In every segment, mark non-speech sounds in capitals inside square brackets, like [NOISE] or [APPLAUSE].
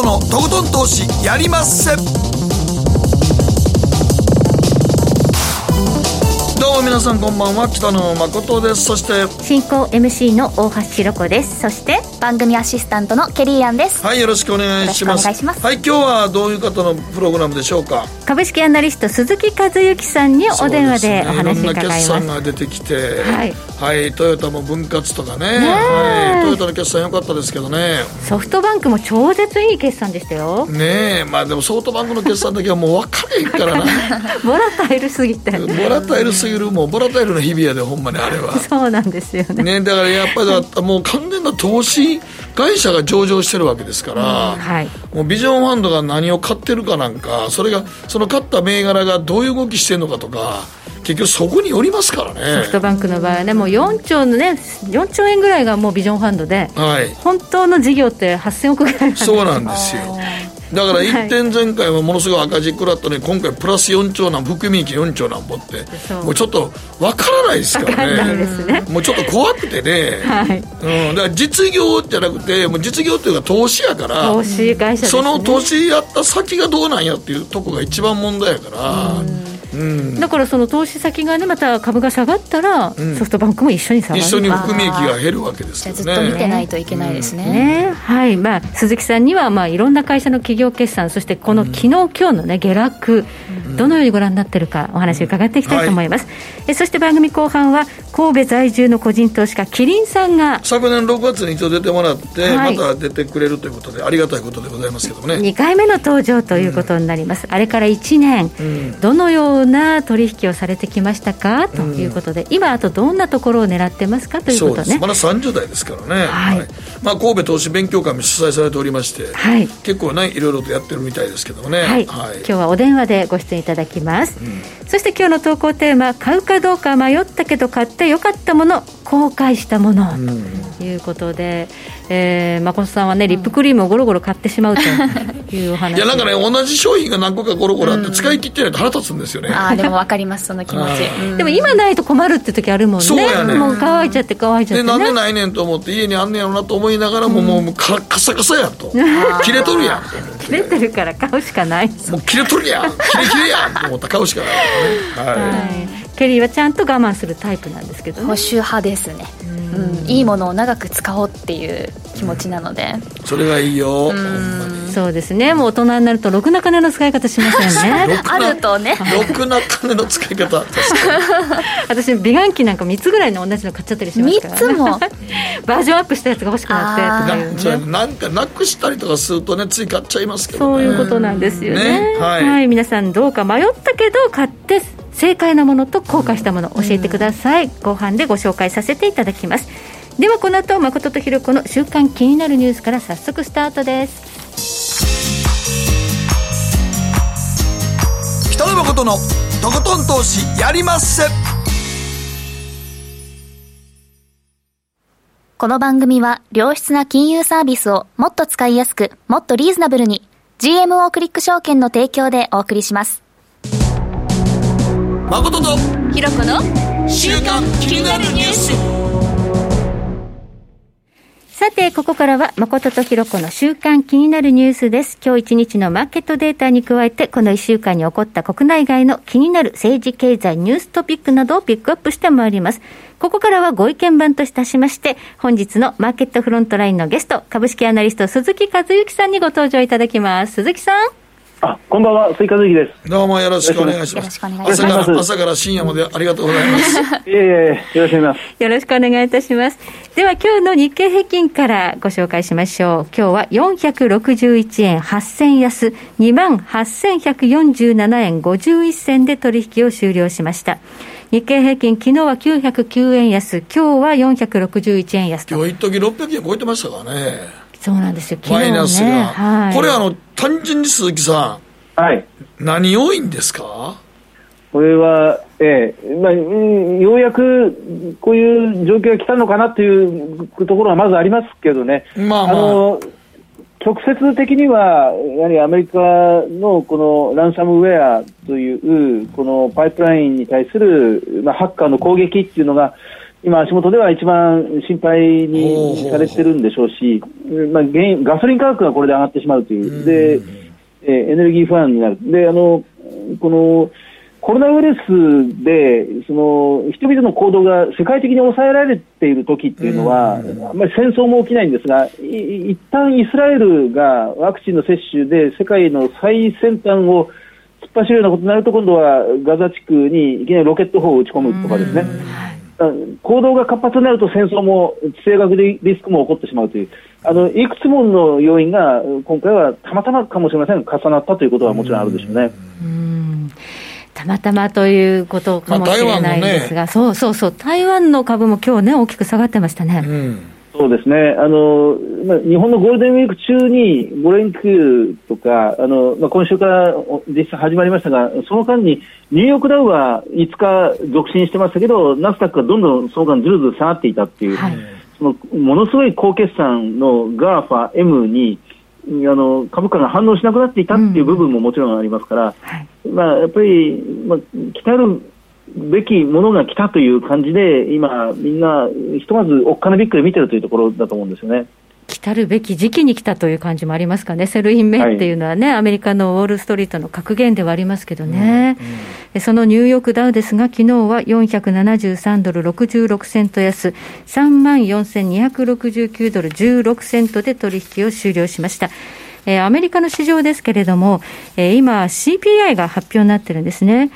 誠のとことん投資やりまっせ。うも皆さんこんばんは。北野誠です。そして進行 MC の大橋ひろ子です。そして番組アシスタントのケリーアンです。はいよろしくお願いします。はい今日はどういう方のプログラムでしょうか？株式アナリスト鈴木和之さんにお電話でお話伺います、ね、いろんな決算が出てきて、はい、はい、トヨタも分割とかね。はい、トヨタの決算良かったですけどね。ソフトバンクも超絶いい決算でしたよ。ねえまあでもソフトバンクの決算だけはもう分かれへんからな。ボラタイルすぎて。ボラタイルすぎるもうボラタイルの日々やでほんまにあれは。[LAUGHS] そうなんですよね。ねだからやっぱりもう完全な投資会社が上場してるわけですから、うんはい、もうビジョンファンドが何を買ってるかなんかそれがその買った銘柄がどういう動きしてるのかとか結局そこによりますからね。ソフトバンクの場合はねもう4兆のね4兆円ぐらいがもうビジョンファンドで、はい、本当の事業って8000億ぐらいそうなんですよだから1点前回はものすごい赤字食らったのに今回プラス4兆なん含み益4兆なんぼって。もうちょっと分からないですからね。ね。もうちょっと怖くてね、はい。うん、だから実業じゃなくてもう実業っていうか投資やから投資会社、ね、その投資やった先がどうなんやっていうとこが一番問題やから。だからその投資先がねまた株が下がったら、ソフトバンクも一緒に下がる。一緒に含み益が減るわけですよね。ずっと見てないといけないですね。ね、はい。まあ、鈴木さんには、まあ、いろんな会社の企業決算そしてこの昨日、今日のね下落、どのようにご覧になっているかお話を伺っていきたいと思います、はい、えそして番組後半は神戸在住の個人投資家キリンさんが昨年6月に一度出てもらって、はい、また出てくれるということでありがたいことでございますけどもね。2回目の登場ということになります、うん、あれから1年、うん、どのような取引をされてきましたか？ということで、うん、今あとどんなところを狙ってますか？ということね。まだ30代ですからね、はい、はい、まあ、神戸投資勉強会も主催されておりまして、はい、結構ねいろいろとやってるみたいですけどもね、はい、はい、今日はお電話でご出演いただきます、そして今日の投稿テーマ買うかどうか迷ったけど買ってよかったもの後悔したもの、ということで、えー、誠さんはねリップクリームをゴロゴロ買ってしまうというお話。いやなんかね同じ商品が何個かゴロゴロあって使い切ってないと腹立つんですよね、ああでも分かりますその気持ち、でも今ないと困るって時あるもんね。そうやね。もう乾いちゃって乾いちゃって、ね、なんでないねんと思って家にあんねやろなと思いながらも、もうカカサカサやんと切れとるやん。[LAUGHS] 切れてるから買うしかない。もう切れとるやん。切れ切れやんと思ったら買うしかないね、はい、はいケリーはちゃんと我慢するタイプなんですけど、ね、保守派ですね、うん、いいものを長く使おうっていう気持ちなので、それがいいよ。そうですね。もう大人になるとろくな金の使い方しませんね。[LAUGHS] あるとね。ろくな金の使い方。[LAUGHS] 私美顔器なんか3つぐらいの同じの買っちゃったりしますから、ね、3つも。[LAUGHS] バージョンアップしたやつが欲しくなってとか、ね、なんかなくしたりとかするとねつい買っちゃいますけど、ね、そういうことなんですよね、ね、はい、はい、皆さんどうか迷ったけど買って正解なものと後悔したもの教えてください、後半でご紹介させていただきます。ではこの後誠とひろ子の週刊気になるニュースから早速スタートです。北野誠のとことん投資やりまっせ。この番組は良質な金融サービスをもっと使いやすくもっとリーズナブルに GMO クリック証券の提供でお送りします誠とひろ子の週刊気になるニュースさて、ここからは誠とひろ子の週間気になるニュースです。今日一日のマーケットデータに加えて、この一週間に起こった国内外の気になる政治経済ニューストピックなどをピックアップしてまいります。ここからはご意見番といたしまして、本日のマーケットフロントラインのゲスト、株式アナリスト鈴木和之さんにご登場いただきます。鈴木さん。あ、こんばんは、スイカズキです。どうもよろしくお願いします。朝から朝から深夜までありがとうございます。いえいえ、よろしくお願いします。よろしくお願いいたします。では今日の日経平均からご紹介しましょう。今日は461円8000安、28,147円51銭で取引を終了しました。日経平均、昨日は909円安、今日は461円安と。今日一時600円超えてましたからね。そうなんですよ、ね、マイナスが、はい、これあの、単純に鈴木さん、はい、何多いんですか？これは、ええ。まあ、ようやくこういう状況が来たのかなというところはまずありますけどね、まあ、まあ、あの直接的には、やはりアメリカのこのランサムウェアというこのパイプラインに対する、まあ、ハッカーの攻撃っていうのが、今、足元では一番心配にされてるんでしょうし、まあ、原因ガソリン価格がこれで上がってしまうという、でえエネルギー不安になる。であのこのコロナウイルスでその人々の行動が世界的に抑えられている時っていうのは、あん。まり戦争も起きないんですが、い一旦イスラエルがワクチンの接種で世界の最先端を突っ走るようなことになると、今度はガザ地区にいきなりロケット砲を撃ち込むとかですね。行動が活発になると戦争も地政学リスクも起こってしまうという、あのいくつもの要因が今回はたまたまかもしれません、重なったということはもちろんあるでしょうね。うたまたまということかもしれないですが、まあね、そうそうそう、台湾の株も今日ね、大きく下がってましたね。うんそうですね、あのまあ、日本のゴールデンウィーク中に5連休とか、あのまあ、今週から実際始まりましたが、その間にニューヨークダウは5日続伸してましたけど、ナスダックがどんどんその間ずるずる下がっていたっていう、はい、そのものすごい高決算の GAFA、M に、あの株価が反応しなくなっていたっていう部分ももちろんありますから、うんまあ、やっぱり、まあ、来たるべきものが来たという感じで、今、みんな、ひとまずおっかなびっくり見てるというところだと思うんですよね。来たるべき時期に来たという感じもありますかね、セルインメっていうのはね、はい、アメリカのウォール・ストリートの格言ではありますけどね、うんうん、そのニューヨークダウですが、昨日は473ドル66セント安、3万4269ドル16セントで取引を終了しました。えー、アメリカの市場ですけれども、えー、今、CPI が発表になってるんですね。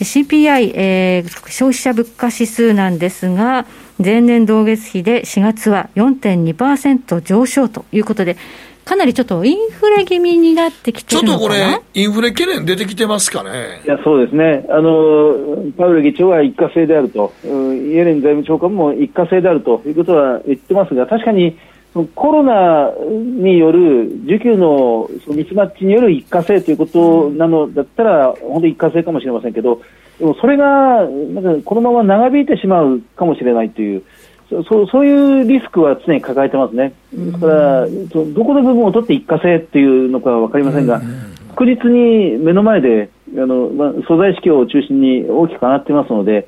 CPI、えー、消費者物価指数なんですが、前年同月比で4月は4.2%上昇ということで、かなりちょっとインフレ気味になってきてるのかな？ちょっとこれ、インフレ懸念出てきてますかね。いや、そうですね。あの、パウエル議長は一過性であると、イエレン財務長官も一過性であるということは言ってますが、確かにコロナによる需給のミスマッチによる一過性ということなのだったら、本当に一過性かもしれませんけど、でもそれがなんかこのまま長引いてしまうかもしれないという、そそういうリスクは常に抱えてますね。だから、どこの部分を取って一過性っていうのかは分かりませんが、確実に目の前であの、まあ、素材市況を中心に大きく上がってますので、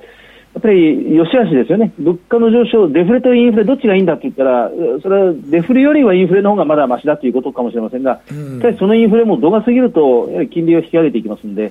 やっぱり良し悪しですよね、物価の上昇、デフレとインフレ、どっちがいいんだって言ったら、それはデフレよりはインフレの方がまだましだということかもしれませんが、うん、そのインフレも度が過ぎると、やはり金利を引き上げていきますんで、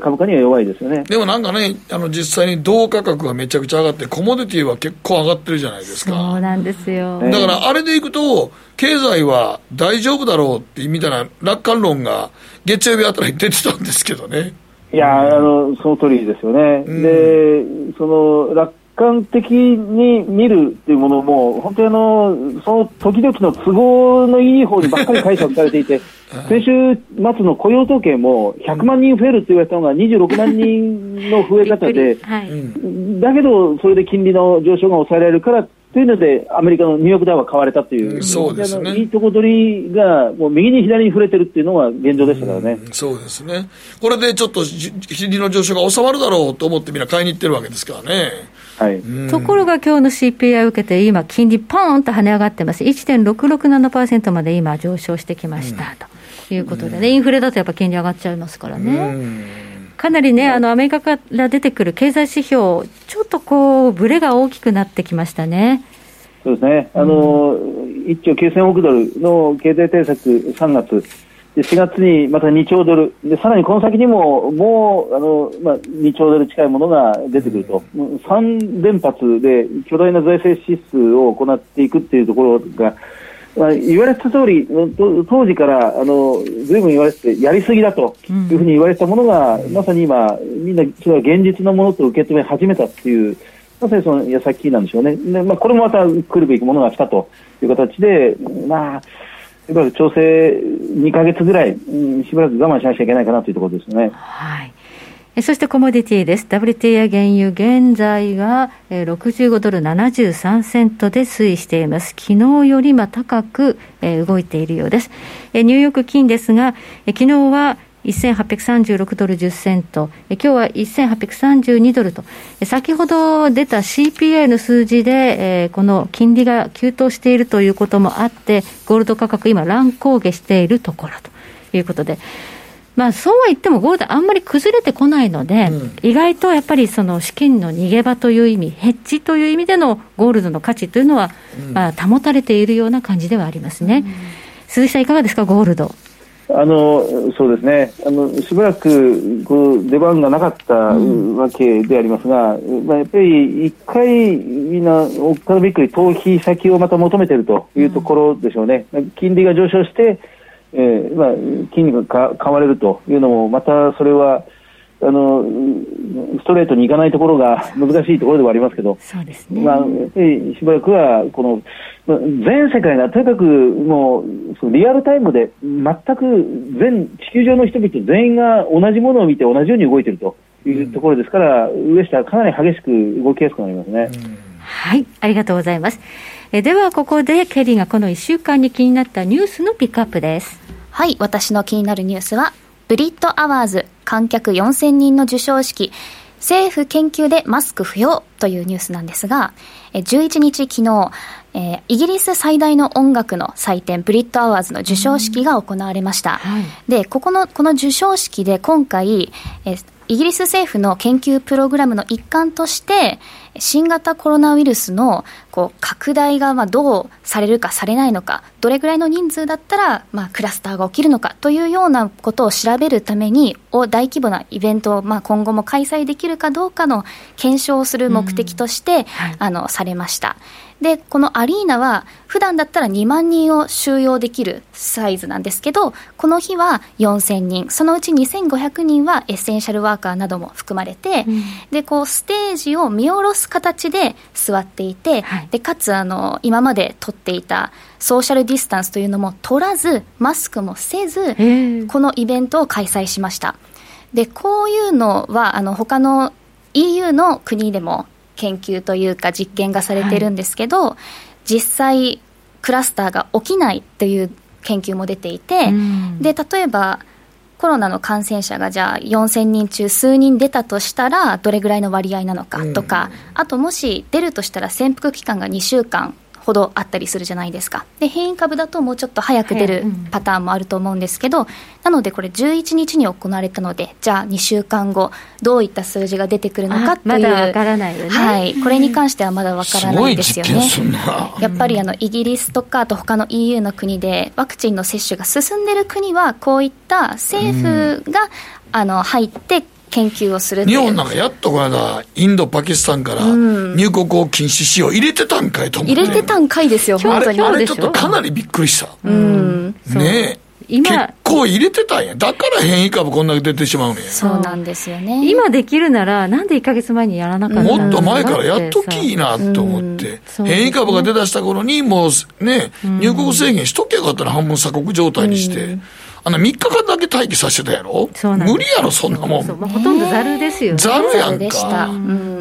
株価には弱いですよね。でもなんかね、あの実際に銅価格がめちゃくちゃ上がって、コモディティは結構上がってるじゃないですか。そうなんですよ。だからあれでいくと、経済は大丈夫だろうってみたいな楽観論が月曜日あたりに出てたんですけどね。いや、あの、その通りですよね。うん、で、その、楽観的に見るっていうものも、本当にあの、その時々の都合のいい方にばっかり解釈されていて、[LAUGHS] 先週末の雇用統計も100万人増えるって言われたのが26万人の増え方で、はい、だけどそれで金利の上昇が抑えられるからというので、アメリカのニューヨークダウは買われたという、うん、そうですね、いいとこ取りが、もう右に左に触れてるっていうのが現状でしたからね、うん、そうですね、これでちょっと金利の上昇が収まるだろうと思って、みんな買いに行ってるわけですからね。はい、ところが今日の CPI を受けて、今、金利、ポーンと跳ね上がってます、1.667%まで今、上昇してきました、ということでね、インフレだとやっぱ金利上がっちゃいますからね。かなりね、あのアメリカから出てくる経済指標、ちょっとこう、ぶれが大きくなってきましたね。そうですね、あの、1兆9000億ドルの経済対策3月、で4月にまた2兆ドル、でさらにこの先にももうあの、まあ、2兆ドル近いものが出てくると、3連発で巨大な財政支出を行っていくっていうところが、まあ、言われた通り、当時からあのずいぶん言われてやりすぎだというふうに言われたものが、うん、まさに今、みんなそれは現実のものと受け止め始めたっていう、まさにその矢先なんでしょうね、でまあ、これもまた来るべきものが来たという形で、まあ、しばらく調整2か月ぐらい、うん、しばらく我慢しなきゃいけないかなというところですね。はいそしてコモディティです。WTI 原油、現在が65ドル73セントで推移しています。昨日よりま高く動いているようです。ニューヨーク金ですが、昨日は1836ドル10セント、今日は1832ドルと、先ほど出た CPI の数字で、この金利が急騰しているということもあって、ゴールド価格、今、乱高下しているところということで、まあ、そうは言ってもゴールドあんまり崩れてこないので、うん、意外とやっぱりその資金の逃げ場という意味、ヘッジという意味でのゴールドの価値というのは、うん、まあ、保たれているような感じではありますね。うん、鈴木さん、いかがですか、ゴールド。あのそうですね。あの、しばらくこう出番がなかったわけでありますが、まあ、やっぱり一回、みんな、おっかなびっくり、逃避先をまた求めているというところでしょうね、金利が上昇して、えーまあ、金利がか買われるというのも、またそれはあのストレートにいかないところが [LAUGHS] 難しいところではありますけど、そうですね。まあ、しばらくはこの全世界がとにかくもうそのリアルタイムで全く全地球上の人々全員が同じものを見て同じように動いているというところですから、うん、上下かなり激しく動きやすくなりますね。うん、はいありがとうございますえではここでケリーがこの1週間に気になったニュースのピックアップです。はい私の気になるニュースはブリッドアワーズ観客4000人の授賞式政府研究でマスク不要というニュースなんですが11日昨日えー、イギリス最大の音楽の祭典、ブリッドアワーズの授賞式が行われました。はい、で、ここの、この授賞式で今回、えー、イギリス政府の研究プログラムの一環として、新型コロナウイルスのこう拡大がまあどうされるかされないのか、どれぐらいの人数だったらまあクラスターが起きるのかというようなことを調べるために、大規模なイベントをまあ今後も開催できるかどうかの検証をする目的として、はい、あのされました。で、このアリーナは、普段だったら2万人を収容できるサイズなんですけど、この日は4000人、そのうち2500人はエッセンシャルワーカーなども含まれて、うん、で、こう、ステージを見下ろす形で座っていて、はい、で、かつ、あの、今まで取っていた、ソーシャルディスタンスというのも取らず、マスクもせず、このイベントを開催しました。で、こういうのは、あの、他の EU の国でも研究というか実験がされてるんですけど、はい、実際クラスターが起きないという研究も出ていて、うん、で例えばコロナの感染者がじゃあ4000人中数人出たとしたらどれぐらいの割合なのかとか、うん、あともし出るとしたら潜伏期間が2週間ほどあったりするじゃないですか。で変異株だともうちょっと早く出るパターンもあると思うんですけど、うん、なのでこれ11日に行われたのでじゃあ2週間後どういった数字が出てくるのかっていう。まだわからないよね、はい、これに関してはまだわからないですよね。やっぱりあのイギリスとかあと他の EU の国でワクチンの接種が進んでる国はこういった政府が、あの入って研究をする日本なんかやっとこの間、インド、パキスタンから入国を禁止しよう、入れてたんかいと思って。入れてたんかいですよ、本当に。あれちょっとかなりびっくりした。うん。ねえ。今結構入れてたんや。だから変異株こんだけ出てしまうねそうなんですよね。今できるなら、なんで1か月前にやらなかったもっと前からやっときいいなと思って、うん変異株が出だした頃に、もうね、入国制限しときゃよかったら半分鎖国状態にして。うんあの3日間だけ待機させてたやろ？無理やろ、そんなもん。ほとんどざるですよね。ざるやんか。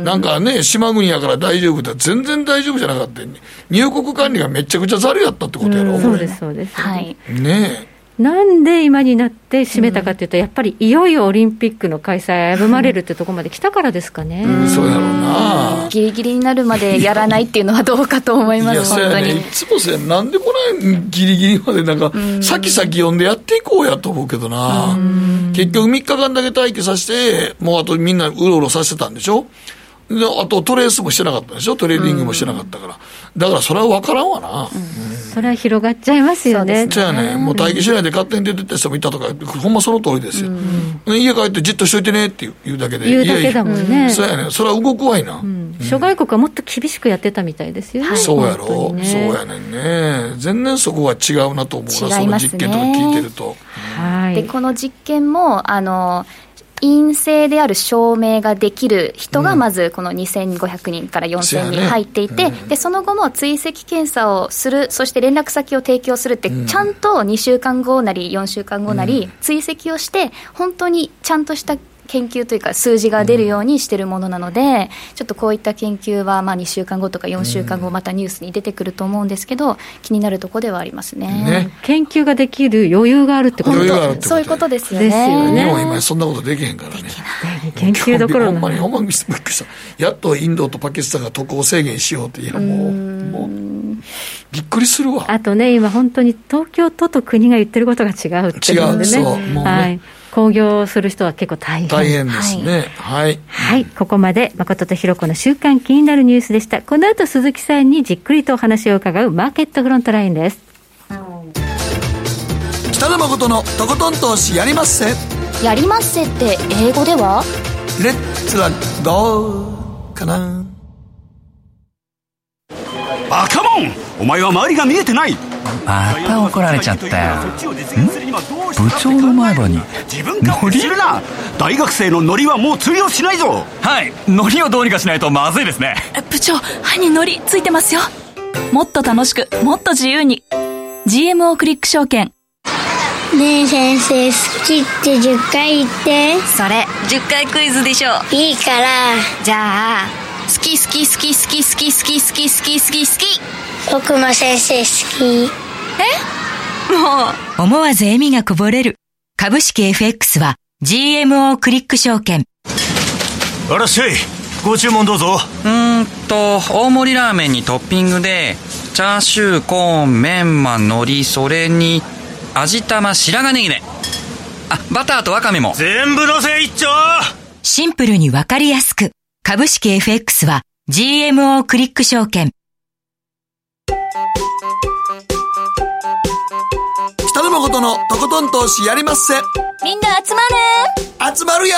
なんかね、島国やから大丈夫だ。全然大丈夫じゃなかった。入国管理がめちゃくちゃざるやったってことやろ、そうです、そうです。はい。ねえ。なんで今になって閉めたかというと、うん、やっぱりいよいよオリンピックの開催危まれるってところまで来たからですかね。うん、そうやろうな。ギリギリになるまでやらないっていうのはどうかと思います、本当に。いつもせなんでこれギリギリまでなんか、先々読んでやっていこうやと思うけどな。結局3日間だけ待機させて、もうあとみんなうろうろさせてたんでしょ？であとトレースもしてなかったでしょ、トレーディングもしてなかったから、だからそれは分からんわな、それは広がっちゃいますよね。じゃあね、もう待機しないで勝手に出てった人もいたとか、ほんまその通りですよ、家帰ってじっとしといてねって言うだけで、言うだけだもんね、そうやね、それは動くわいな、諸外国はもっと厳しくやってたみたいですよね、そうやろ、そうやねんね、全然そこは違うなと思うな、その実験とか聞いてると。はい、でこの実験もあの陰性である証明ができる人がまずこの2500人から4000人入っていて、うん、でその後も追跡検査をする、そして連絡先を提供するって、ちゃんと2週間後なり4週間後なり追跡をして、本当にちゃんとした研究というか数字が出るようにしているものなので、ちょっとこういった研究はまあ2週間後とか4週間後またニュースに出てくると思うんですけど気になるところではありますね、ね、研究ができる余裕があるってこと。そういうことですよね。よね日本今そんなことできへんからね。研究どころほんまにほんまにびっくりした。やっとインドとパキスタンが渡航制限しようっていやもうもうびっくりするわ。あとね今本当に東京都と国が言ってることが違うっていうんでね。違うそうもうね、はい興行する人は結構大変。大変ですね。はい、はい、ここまで誠とひろ子の週間気になるニュースでした。この後鈴木さんにじっくりとお話を伺うマーケットフロントラインです。北野誠のとことん投資やりまっせ。やりまっせって英語では？レッツラゴーかな。バカモン。お前は周りが見えてないまた怒られちゃったよ。部長の前歯に。ノリ？るな。大学生のノリはもう通用しないぞ。はい。ノリをどうにかしないとまずいですね。部長歯にノリついてますよ。もっと楽しくもっと自由に。GMO クリック証券。ねえ先生好きって10回言って。それ10回クイズでしょ。いいから。じゃあ好き好き好き好き好き好き好き好き好き好き。僕も先生好きえ？もう。思わず笑みがこぼれる。株式 FX は GMO クリック証券。あらっしゃい。ご注文どうぞ。うんと大盛りラーメンにトッピングでチャーシューコーンメンマ海苔それに味玉白髪ネギねあバターとワカメも。全部のせ一丁。シンプルにわかりやすく。株式 FX は GMO クリック証券北野誠のとことん投資やりまっせみんな集まる集まるよ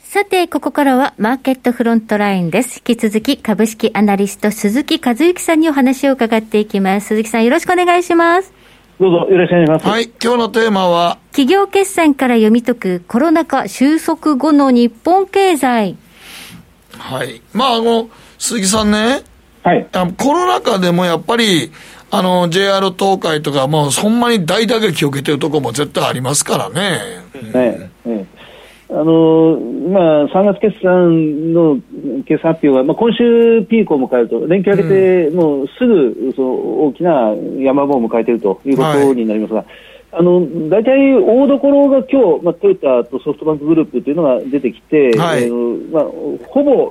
さて、ここからはマーケットフロントラインです。引き続き株式アナリスト鈴木和之さんにお話を伺っていきます。鈴木さんよろしくお願いします。どうぞよろしくお願いします。はい、今日のテーマは、企業決算から読み解くコロナ禍収束後の日本経済。はい。まあ、あの、鈴木さんね、はい。コロナ禍でもやっぱり、あの、JR 東海とか、もう、ほんまに大打撃を受けてるところも絶対ありますからね。ね、ねあのまあ、3月決算の決算発表は、まあ、今週ピークを迎えると、連休明けて、もうすぐその大きな山場を迎えているということになりますが、はいあの大体大どころが今日、まあ、トヨタとソフトバンクグループというのが出てきて、はい、えー、まあ、ほぼ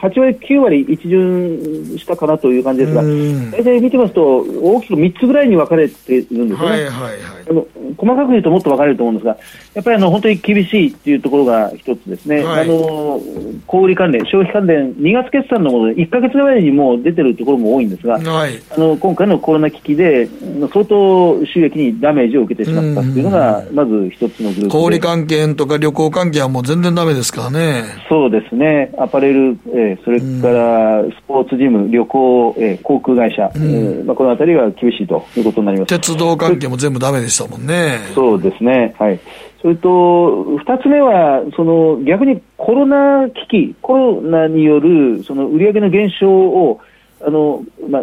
8割、9割一巡したかなという感じですが、大体見てますと、大きく3つぐらいに分かれているんですね、はいはいはい、あの細かく言うともっと分かれると思うんですが、やっぱりあの本当に厳しいというところが一つですね、はい、あの小売関連、消費関連、2月決算のもので1か月ぐらいにもう出てるところも多いんですが、はい、あの今回のコロナ危機で、相当収益にダメージを受けけてしまったっていうのが、まず一つのグループ小売関係とか旅行関係はもう全然だめですからね。そうですね、アパレル、えー、それからスポーツジム、旅行、えー、航空会社、うん、えー、まあ、このあたりが厳しいということになります。鉄道関係も全部だめでしたもんね。そうですね、はい。それと、二つ目は、その逆にコロナ危機、コロナによるその売上の減少をあのまあ、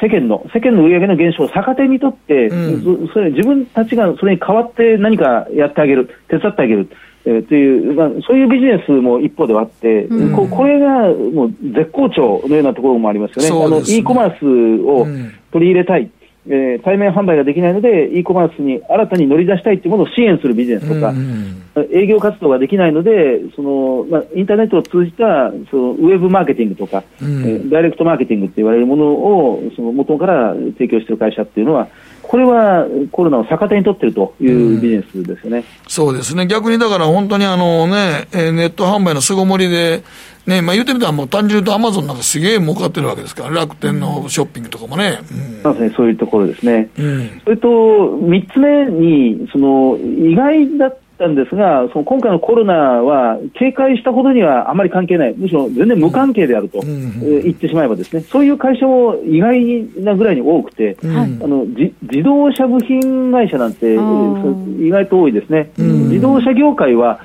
世間の世間の売上の減少を逆手にとって、うん、それ自分たちがそれに代わって何かやってあげる、手伝ってあげる。えー、という、まあ、そういうビジネスも一方ではあって、うん、ここれがもう絶好調のようなところもありますよね、ね。あの e コマースを取り入れたい、えー、対面販売ができないので、e コマースに新たに乗り出したいというものを支援するビジネスとか、うん営業活動ができないので、そのまあ、インターネットを通じたそのウェブマーケティングとか、うん、えー、ダイレクトマーケティングって言われるものをその元から提供している会社っていうのは、これはコロナを逆手に取っているというビジネスですよね、うん、そうですね、逆にだから本当にあの、ね、ネット販売の巣ごもりで、ねまあ、言ってみたら、もう単純にアマゾンなんかすげえ儲かってるわけですから、楽天のショッピングとかもね。うん、ね。そういうところですね。うん、それと、3つ目に、その意外だったんですが、その今回のコロナは、警戒したほどにはあまり関係ない、むしろ全然無関係であると、うん、言ってしまえば、ですね。そういう会社も意外なぐらいに多くて、うん、あの自動車部品会社なんて、意外と多いですね。自動車業界は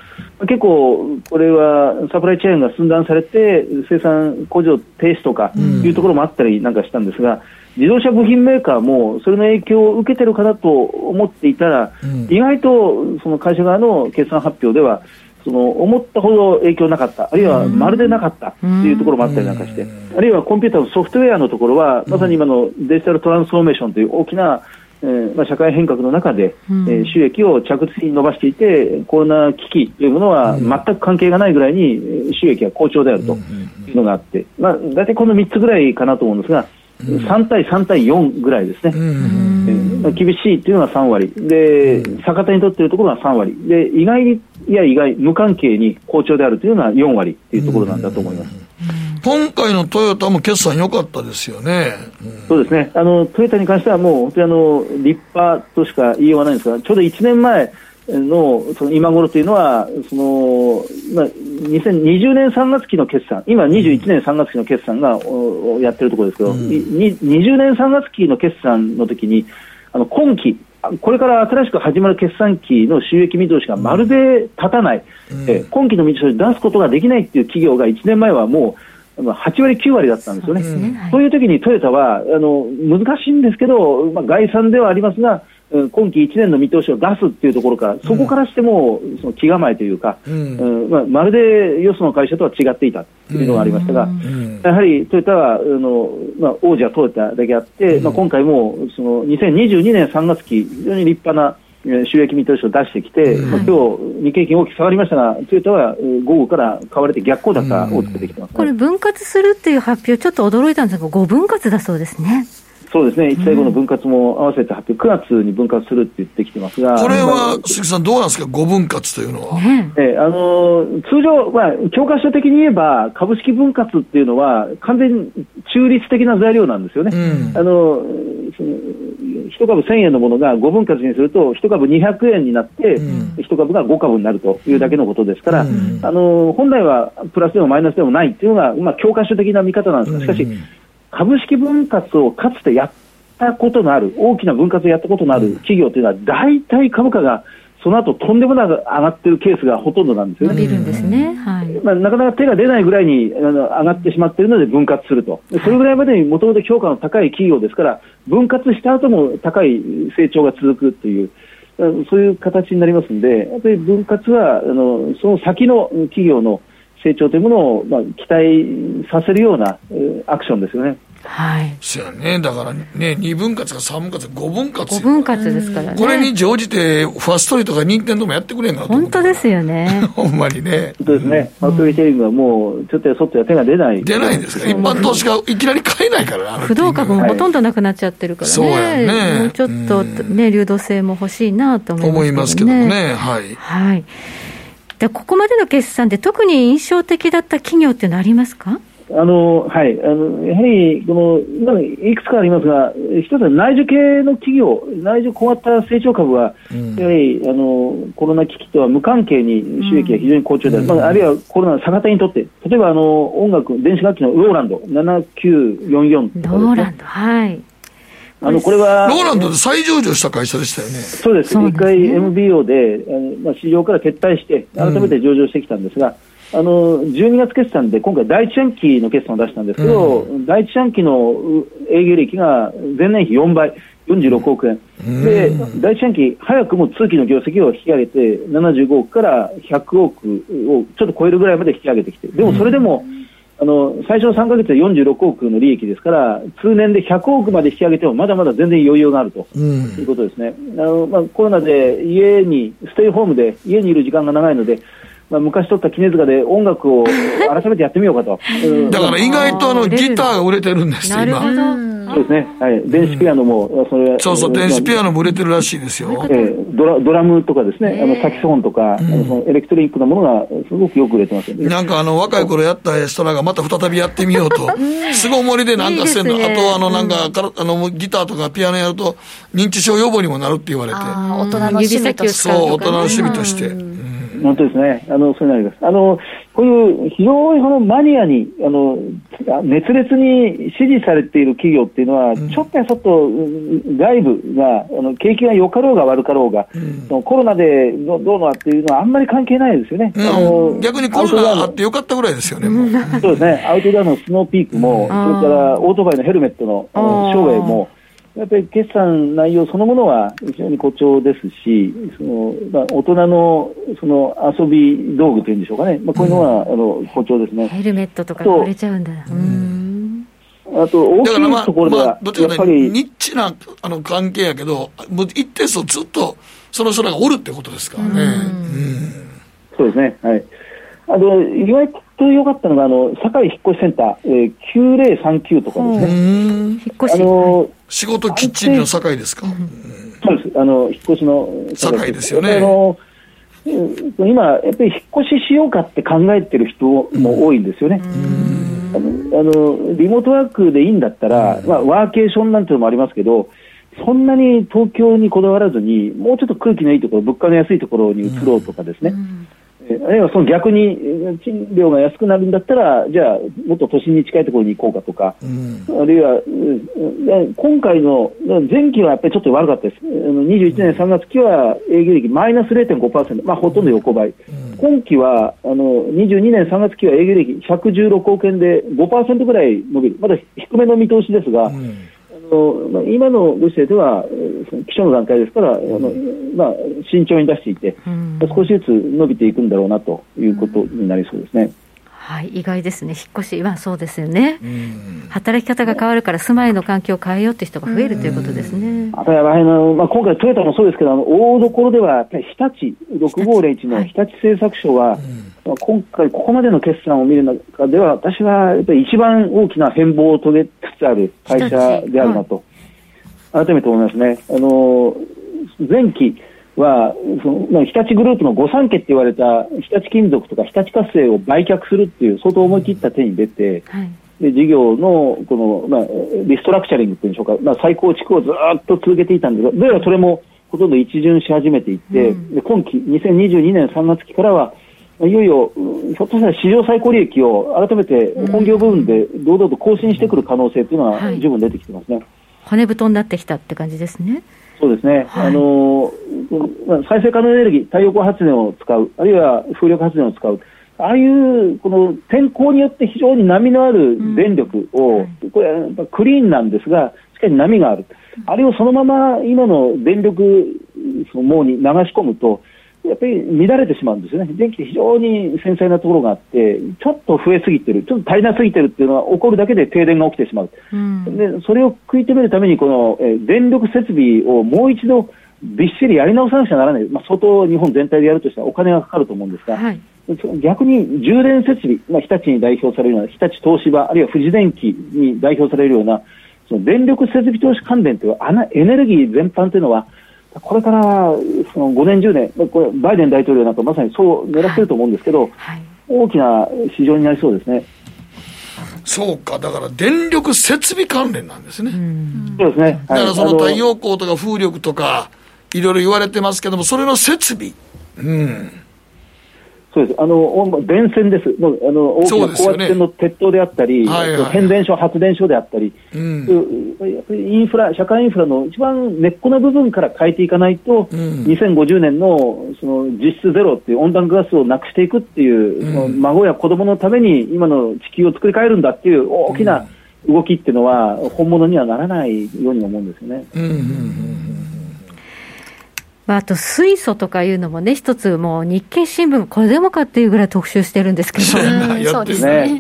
結構、これはサプライチェーンが寸断されて、生産工場停止とかいうところもあったりなんかしたんですが、自動車部品メーカーもそれの影響を受けてるかなと思っていたら、意外とその会社側の決算発表では、その思ったほど影響なかった、あるいはまるでなかったというところもあったりなんかして、あるいはコンピューターのソフトウェアのところは、まさに今のデジタルトランスフォーメーションという大きなえーまあ、社会変革の中で、うん、えー、収益を着実に伸ばしていて、コロナ危機というものは全く関係がないぐらいに収益が好調であるというのがあって、まあ、大体この3つぐらいかなと思うんですが、3対3対4ぐらいですね。厳しいっていうのが3割。で、逆手に取っているところが3割。で意外にいや意外無関係に好調であるというのは4割っていうところなんだと思います。今回のトヨタも決算良かったですよね、うん、そうですね。あの、トヨタに関してはもう本当にあの立派としか言いようがないんですが、ちょうど1年前のその今頃というのは、そのまあ、2020年3月期の決算、今、21年3月期の決算がやってるところですけど、うん、20年3月期の決算の時に、あの今期、これから新しく始まる決算期の収益見通しがまるで立たない、うん、え今期の見通しを出すことができないっていう企業が1年前はもう、8割、9割だったんですよね。そう、ね。はい、いう時にトヨタはあの難しいんですけど、まあ、概算ではありますが、今期1年の見通しを出すっていうところから、そこからしても、その気構えというか、うん。まあ、まるでよその会社とは違っていたというのがありましたが、やはりトヨタはあの、まあ、王者はトヨタだけあって、まあ、今回もその2022年3月期、非常に立派な収益見通しを出してきて、まあ、今日日経金大きく下がりましたが、トヨタは午後から買われて逆行高をつけてきてます、ね、これ、分割するっていう発表、ちょっと驚いたんですが、5分割だそうですね。そうですね、一帯後の分割も合わせて発表、9月に分割するって言ってきてますが、これは鈴木さん、どうなんですか、5分割というのは。えあの通常、まあ、教科書的に言えば、株式分割っていうのは、完全に中立的な材料なんですよね。うん、あのその1株1000円のものが5分割にすると、1株200円になって、うん、1株が5株になるというだけのことですから、うん、あの本来はプラスでもマイナスでもないっていうのが、まあ、教科書的な見方なんですが、しかし、株式分割をかつてやったことのある、大きな分割をやったことのある企業というのは、大体株価がその後とんでもなく上がってるケースがほとんどなんですよね。伸びるんですね。はい。まあ、なかなか手が出ないぐらいにあの上がってしまっているので分割すると。それぐらいまでにもともと評価の高い企業ですから、分割した後も高い成長が続くという。そういう形になりますので、やっぱり分割はあのその先の企業の成長というものを、まあ、期待させるような、アクションですよね。はい。そうやね。だからね、2分割か3分割、5分割。5分割ですからね。これに乗じて、ファストリーとか任天堂もやってくれんか本当ですよね。[LAUGHS] ほんまにね。そうですね。ファストリーテイリングはもう、ちょっとやそっとや手が出ない。出ないんですか？一般投資がいきなり買えないから不動株もほとんどなくなっちゃってるからね。そうやね。もうちょっとね、流動性も欲しいなと思います思いますけどね。はい。はい。でここまでの決算で特に印象的だった企業っていうのはありますか？あのはい、あのやはりこのいくつかありますが、一つは内需系の企業、内需小型成長株は、うん、やはりあのコロナ危機とは無関係に収益が非常に好調である、うん、まあ、あるいはコロナ逆手にとって、例えばあの音楽、電子楽器のローランド、7944とか、ね、ローランド、はい。あのこれはローランドで再上場した会社でしたよね。そうです、一、ね、回 MBO で、あのまあ、市場から撤退して、改めて上場してきたんですが、うん。あの12月決算で今回、第一四半期の決算を出したんですけど、うん、第一四半期の営業利益が前年比4倍、46億円、うん、で第一四半期、早くも通期の業績を引き上げて、75億から100億をちょっと超えるぐらいまで引き上げてきて、でもそれでも、うんあの最初の3か月で46億の利益ですから、通年で100億まで引き上げても、まだまだ全然余裕があると、いうことですね、あのまあ、コロナで家に、ステイホームで家にいる時間が長いので、まあ、昔撮った杵塚で音楽を [LAUGHS] 改めてやってみようかと。だから意外とあのギターが売れてるんですよ、今。そうですね、はい、電子ピアノも、それそうそう、電子ピアノも売れてるらしいですよ。えー、ドラドラムとかですね、あのサキソフォンとか、あのそのエレクトリックなものがすごくよく売れてますなんかあの若い頃やった人らがまた再びやってみようと、[LAUGHS] すごい盛りでなんかしてんの、あとあのなんか、あのギターとかピアノやると、認知症予防にもなるって言われて、大人の趣味として。そう、大人の趣味として。本当ですね。あの、そういうのあります。あの、こういう非常にこのマニアに、あの、熱烈に支持されている企業っていうのは、うん、ちょっとやそっと外部が、あの、景気が良かろうが悪かろうが、うん、コロナでどどうのっていうのはあんまり関係ないですよね。うん、あの逆にコロナあってよかったぐらいですよね、そうですね。アウトドアのスノーピークも、それからオートバイのヘルメットの照英も、やっぱり決算内容そのものは非常に好調ですし、そのまあ、大人のその遊び道具というんでしょうかね、まあ、こういうのは、うん、あの好調ですね。ヘルメットとか売れちゃうんだ。うんあと、大きいところでは、やっぱり、ニッチなあの関係やけど、もう一定数ずっとその人らがおるってことですからね。うんそうですね。はい。あの意外と良かったのが、あの堺引っ越しセンター、えー、9039とかですね。引っ越しあの仕事キッチンの堺ですか？そうです。あの引っ越しの堺ですよね。あの今、やっぱり引っ越ししようかって考えてる人も多いんですよね。あのあのリモートワークでいいんだったら、まあ、ワーケーションなんていうのもありますけど、そんなに東京にこだわらずに、もうちょっと空気のいいところ、物価の安いところに移ろうとかですね、あるいはその逆に賃料が安くなるんだったら、じゃあ、もっと都心に近いところに行こうかとか、うん、あるいは、今回の前期はやっぱりちょっと悪かったです、21年3月期は営業益マイナス0.5%、まあ、ほとんど横ばい、うん、今期はあの22年3月期は営業益116億円で5%ぐらい伸びる、まだ低めの見通しですが、うんのまあ、今のご時世では、基礎の段階ですから、あのまあ、慎重に出していて、うん、少しずつ伸びていくんだろうなということになりそうですね。はい、意外ですね、引っ越し、まあ、そうですよね、働き方が変わるから、住まいの環境を変えようという人が増えるということですね。あとやあの、まあ、今回、トヨタもそうですけど、大どころでは、やっぱり日立、6501の日立製作所は、まあ、今回、ここまでの決算を見る中では、私はやっぱり一番大きな変貌を遂げつつある会社であるなと、改めて思いますね。あの前期は、そのまあ、日立グループの御三家って言われた日立金属とか日立活性を売却するっていう相当思い切った手に出て、はい、で事業のこの、まあ、リストラクチャリングっていうんでしょうか、まあ、再構築をずっと続けていたんですが、どうやらそれもほとんど一巡し始めていって、うん、で今期、2022年3月期からは、いよいよ、ひょっとしたら史上最高利益を改めて本業部分で堂々と更新してくる可能性というのは十分出てきてますね。はい、骨太になってきたって感じですね。そうですね、はい、あの再生可能エネルギー、太陽光発電を使う、あるいは風力発電を使う、ああいうこの天候によって非常に波のある電力を、うん、これはクリーンなんですが、しかし波がある、あれをそのまま今の電力網に流し込むと、やっぱり乱れてしまうんですよね、電気って非常に繊細なところがあって、ちょっと増えすぎてる、ちょっと足りなすぎてるっていうのは、起こるだけで停電が起きてしまう、うん、でそれを食い止めるために、この、え電力設備をもう一度びっしりやり直さなくちゃならない、まあ、相当日本全体でやるとしたらお金がかかると思うんですが、はい、逆に充電設備、まあ、日立に代表されるような、日立東芝、あるいは富士電機に代表されるような、その電力設備投資関連というエネルギー全般というのは、これからその5年、10年、これバイデン大統領なんかまさにそう狙ってると思うんですけど、はい、大きな市場になりそうですね。そうか、だから電力設備関連なんですね。そうですね。だからその太陽光とか風力とか、いろいろ言われてますけども、それの設備。うん。そうです。あの、電線です。もうあの大きな高圧線の鉄塔であったり、はいはい、変電所、発電所であったり、うん、やっぱりインフラ、社会インフラの一番根っこの部分から変えていかないと、うん、2050年のその実質ゼロっていう温暖化ガスをなくしていくっていう、うん、その孫や子供のために今の地球を作り変えるんだっていう大きな動きっていうのは、本物にはならないように思うんですよね。うんうんうんまあ、あと水素とかいうのもね、一つもう日経新聞、これでもかっていうぐらい特集してるんですけど、そうですね、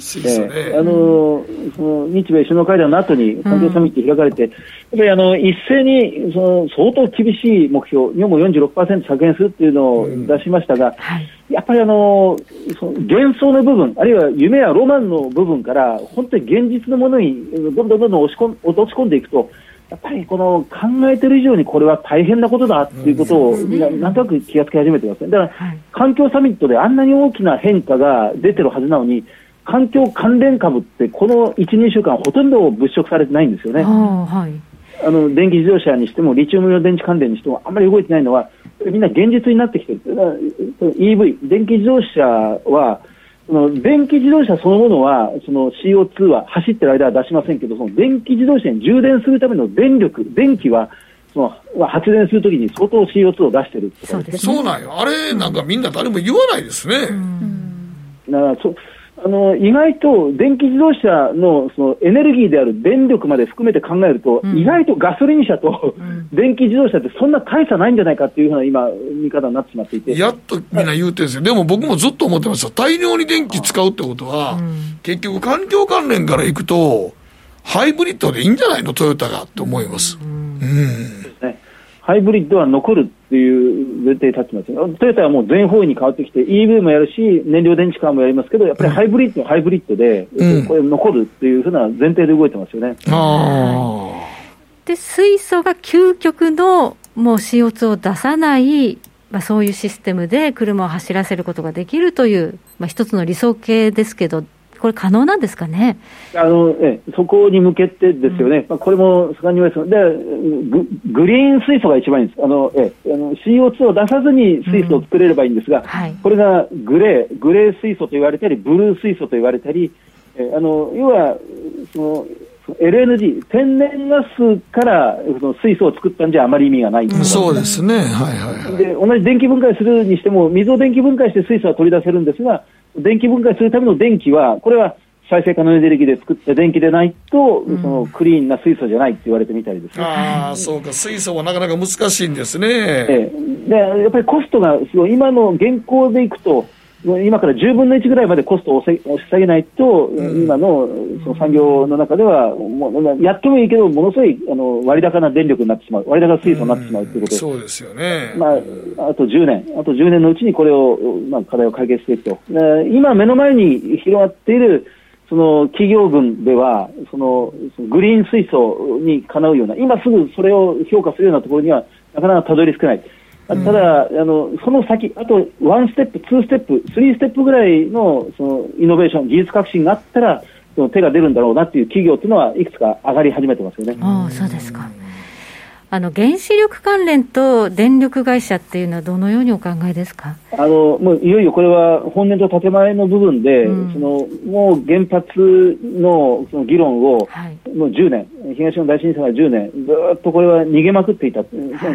あのその日米首脳会談の後に環境サミット開かれて、うん、やっぱりあの一斉にその相当厳しい目標、日本も46%削減するっていうのを出しましたが、うんはい、やっぱりあのその幻想の部分、あるいは夢やロマンの部分から、本当に現実のものにどんどんどんどん押し込落とし込んでいくと、やっぱりこの考えてる以上にこれは大変なことだっていうことを、ななんとなく気がつき始めてますね。だから、環境サミットであんなに大きな変化が出てるはずなのに、環境関連株ってこの1、2週間ほとんど物色されてないんですよね。はい、あの電気自動車にしてもリチウムイオン電池関連にしてもあんまり動いてないのはみんな現実になってきてる。EV、電気自動車はその電気自動車そのものは、その CO2 は走ってる間は出しませんけど、その電気自動車に充電するための電力、電気は、その発電するときに相当 CO2 を出してるそうです、ね、そうなんよ。あれなんかみんな誰も言わないですね。うん、だからそあの意外と電気自動車のそのエネルギーである電力まで含めて考えると、うん、意外とガソリン車と電気自動車ってそんな大差ないんじゃないかっていうふうな今、見方になってしまっていて。やっとみんな言うてるんですよ、でも僕もずっと思ってました、大量に電気使うってことは、うん、結局、環境関連からいくと、ハイブリッドでいいんじゃないの、トヨタがって思います。うん、うんハイブリッドは残るっていう前提立ってます。トヨタはもう全方位に変わってきて、EV もやるし、燃料電池カーもやりますけど、やっぱりハイブリッドはハイブリッドで、うん、これ残るっていうふうな前提で動いてますよね。で、水素が究極のもう CO2 を出さない、まあ、そういうシステムで車を走らせることができるという、まあ、一つの理想形ですけど、これ、可能なんですかね？あのえそこに向けてですよね、うん、まあ、これも盛んに言われでググリーン水素が一番いいんです。あのえあの、CO2 を出さずに水素を作れればいいんですが、うん。はい、これがグレー、グレー水素と言われたり、ブルー水素と言われたり、えあの要はその LNG、天然ガスからその水素を作ったんじゃあまり意味がない、うん、そうですね、はいはいはい、で同じ電気分解するにしても、水を電気分解して水素は取り出せるんですが、電気分解するための電気は、これは再生可能エネルギーで作った電気でないと、うん、そのクリーンな水素じゃないって言われてみたりです、ね、ああ、そうか、水素はなかなか難しいんですね。ええ、でやっぱりコストがすごい、今の現行でいくと、今から10分の1ぐらいまでコストを押し下げないと、うん、今のその産業の中では、もうやってもいいけど、ものすごいあの割高な電力になってしまう、割高水素になってしまうということで、うん、そうですよね、まあ、あと10年、あと10年のうちにこれを、まあ、課題を解決していくと、今、目の前に広がっているその企業群ではその、グリーン水素にかなうような、今すぐそれを評価するようなところには、なかなかたどり着けない。ただ、あのその先、あと1ステップ、2ステップ、3ステップぐらいのそのイノベーション、技術革新があったら、その手が出るんだろうなっていう企業っていうのは、いくつか上がり始めてますよね。あそうですかあの原子力関連と電力会社っていうのは、どのようにお考えですか？あのもういよいよこれは本年度建前の部分で、うん、そのもう原発のその議論を、はい、もう10年、東日本大震災から10年、ずっとこれは逃げまくっていた、はい、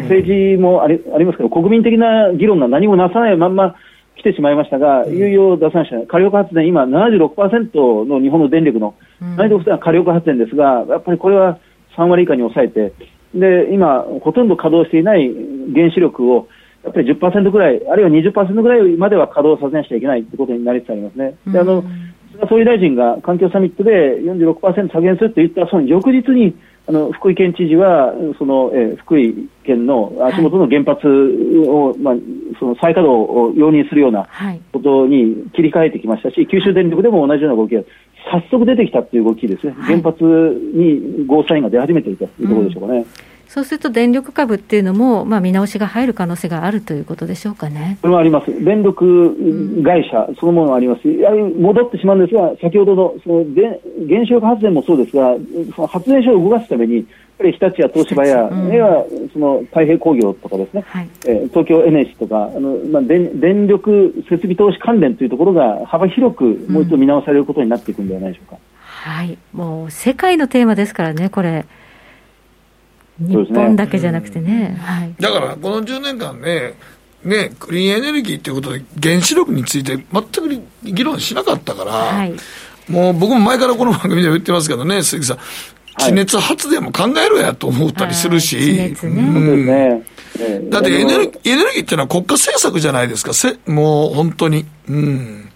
政治もありありますけど、国民的な議論が何もなさないまんま来てしまいましたが、いよいよ出さました、火力発電、今76%の日本の電力の、76%は火力発電ですが、やっぱりこれは3割以下に抑えて、で、今、ほとんど稼働していない原子力を、やっぱり10%ぐらい、あるいは20%ぐらいまでは稼働させなきゃいけないということになりつつありますね。であの菅総理大臣が環境サミットで46%削減すると言ったその翌日に、あの福井県知事はその、えー、福井県の足元の原発を、はい、まあ、その再稼働を容認するようなことに切り替えてきましたし、九州電力でも同じような動きが早速出てきたという動きですね、はい、原発にゴーサインが出始めているというところでしょうかね。うんそうすると電力株っていうのも、まあ、見直しが入る可能性があるということでしょうかね。それはあります。電力会社そのものもありますし、やはり戻ってしまうんですが、先ほどのそので原子力発電もそうですが、その発電所を動かすために、やっぱり日立や東芝や、うん、はその太平工業とかですね、はい、えー、東京エネシとか、あのまあ、電電力設備投資関連というところが幅広くもう一度見直されることになっていくんではないでしょうか。うん、はい、もう世界のテーマですからね、これ。日本だけじゃなくてね、はい、だからこの10年間ねね、クリーンエネルギーということで原子力について全く議論しなかったから、はい、もう僕も前からこの番組で言ってますけどね鈴木さん。地熱発電も考えろやと思ったりするし、だってエネルギーっていうのは国家政策じゃないですか。せもう本当に。うん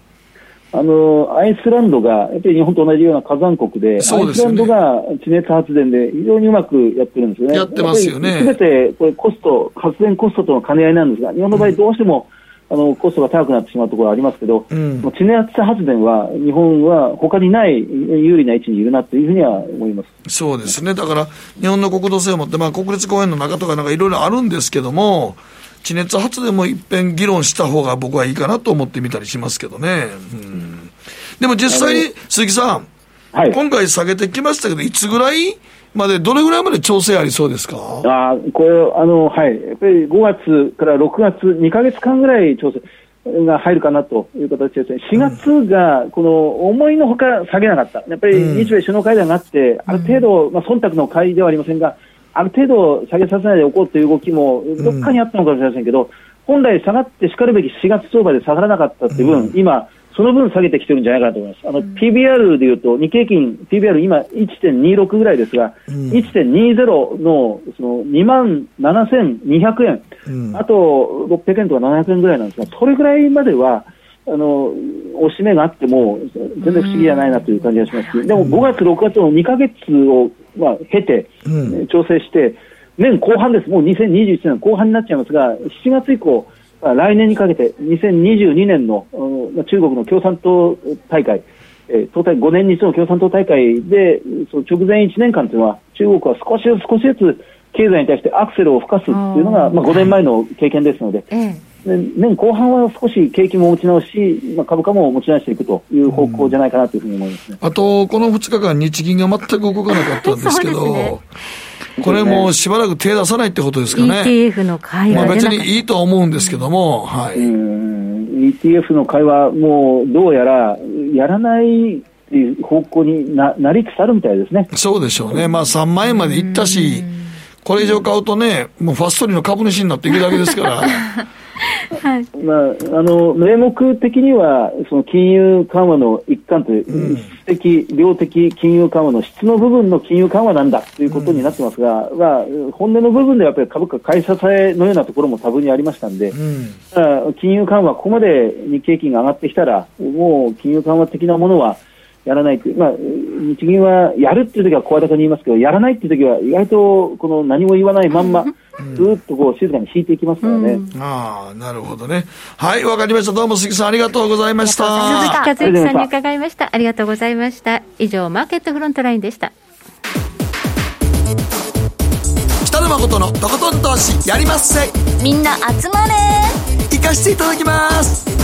あのアイスランドが、やっぱり日本と同じような火山国で、ですね、アイスランドが地熱発電で非常にうまくやってるんですよね。やってますよね。すべてこれコスト、発電コストとの兼ね合いなんですが、日本の場合どうしても、うん、あのコストが高くなってしまうところありますけど、うん、地熱発電は日本は他にない有利な位置にいるなというふうには思います。そうですね。だから日本の国土性もって、まあ国立公園の中とかなんかいろいろあるんですけども、地熱発電もいっぺん議論した方が僕はいいかなと思ってみたりしますけどね。うん。でも実際に鈴木さん、はい、今回下げてきましたけど、いつぐらいまで、どれぐらいまで調整ありそうですか？あこれあの、はい、やっぱり5月から6月、2か月間ぐらい調整。が入るかなという形ですね、4月がこの思いのほか下げなかった、やっぱり日米首脳会談があって、ある程度、まあ忖度の会ではありませんが、ある程度下げさせないでおこうという動きもどっかにあったのかもしれませんけど、本来下がってしかるべき4月相場で下がらなかったっていう分、今、その分下げてきてるんじゃないかなと思います。あの、PBR でいうと、日経金、PBR 今1.26ぐらいですが、うん、1.20のその2万7200円、うん、あと600円とか700円ぐらいなんですが、それぐらいまでは、あの、押し目があっても、全然不思議じゃないなという感じがします。し、でも5月、6月の2か月を、まあ、経て、調整して、年後半です、もう2021年後半になっちゃいますが、7月以降、来年にかけて2022年の中国の共産党大会、えー、党大5年に一度の共産党大会で、その直前1年間というのは、中国は少しずつ少しずつ経済に対してアクセルを吹かすというのが、まあ、5年前の経験ですので、年後半は少し景気も持ち直し、まあ、株価も持ち直していくという方向じゃないかなというふうに思います、ね、あと、この2日間、日銀が全く動かなかったんですけど、これもしばらく手出さないってことですかね。ETF の会話まあ別にいいとは思うんですけども、はい。ETF の会話、もうどうやらやらないっていう方向にななりつつあるみたいですね。そうでしょうね。まあ3万円までいったし、これ以上買うとね、もうファストリーの株主になっていくだけですから。[LAUGHS] はい、まあ、あの名目的にはその金融緩和の一環という、質的、量的金融緩和の質の部分の金融緩和なんだということになってますが、うん、まあ、本音の部分ではやっぱり株価買い支えのようなところも多分にありましたんで、うん、金融緩和、ここまで日経金が上がってきたら、もう金融緩和的なものはやらないという、まあ、日銀はやるっていう時は声高に言いますけど、やらないっていう時は意外とこの何も言わないまんま、ずっとこう静かに引いていきますからね。うん、ああ、なるほどね。はい、わかりました。どうも鈴木さんありがとうございました。鈴木和之さんに伺いました。ありがとうございました。以上、マーケットフロントラインでした。北野誠のとことん投資やりまっせ。みんな集まれ行かしていただきます。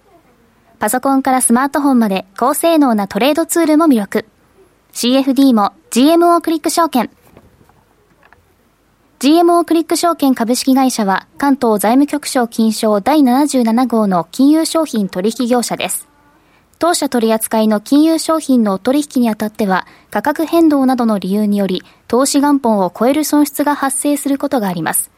パソコンからスマートフォンまで高性能なトレードツールも魅力。CFD も GMO クリック証券。GMO クリック証券株式会社は関東財務局長金賞第77号の金融商品取引業者です。当社取扱いの金融商品の取引にあたっては価格変動などの理由により投資元本を超える損失が発生することがあります。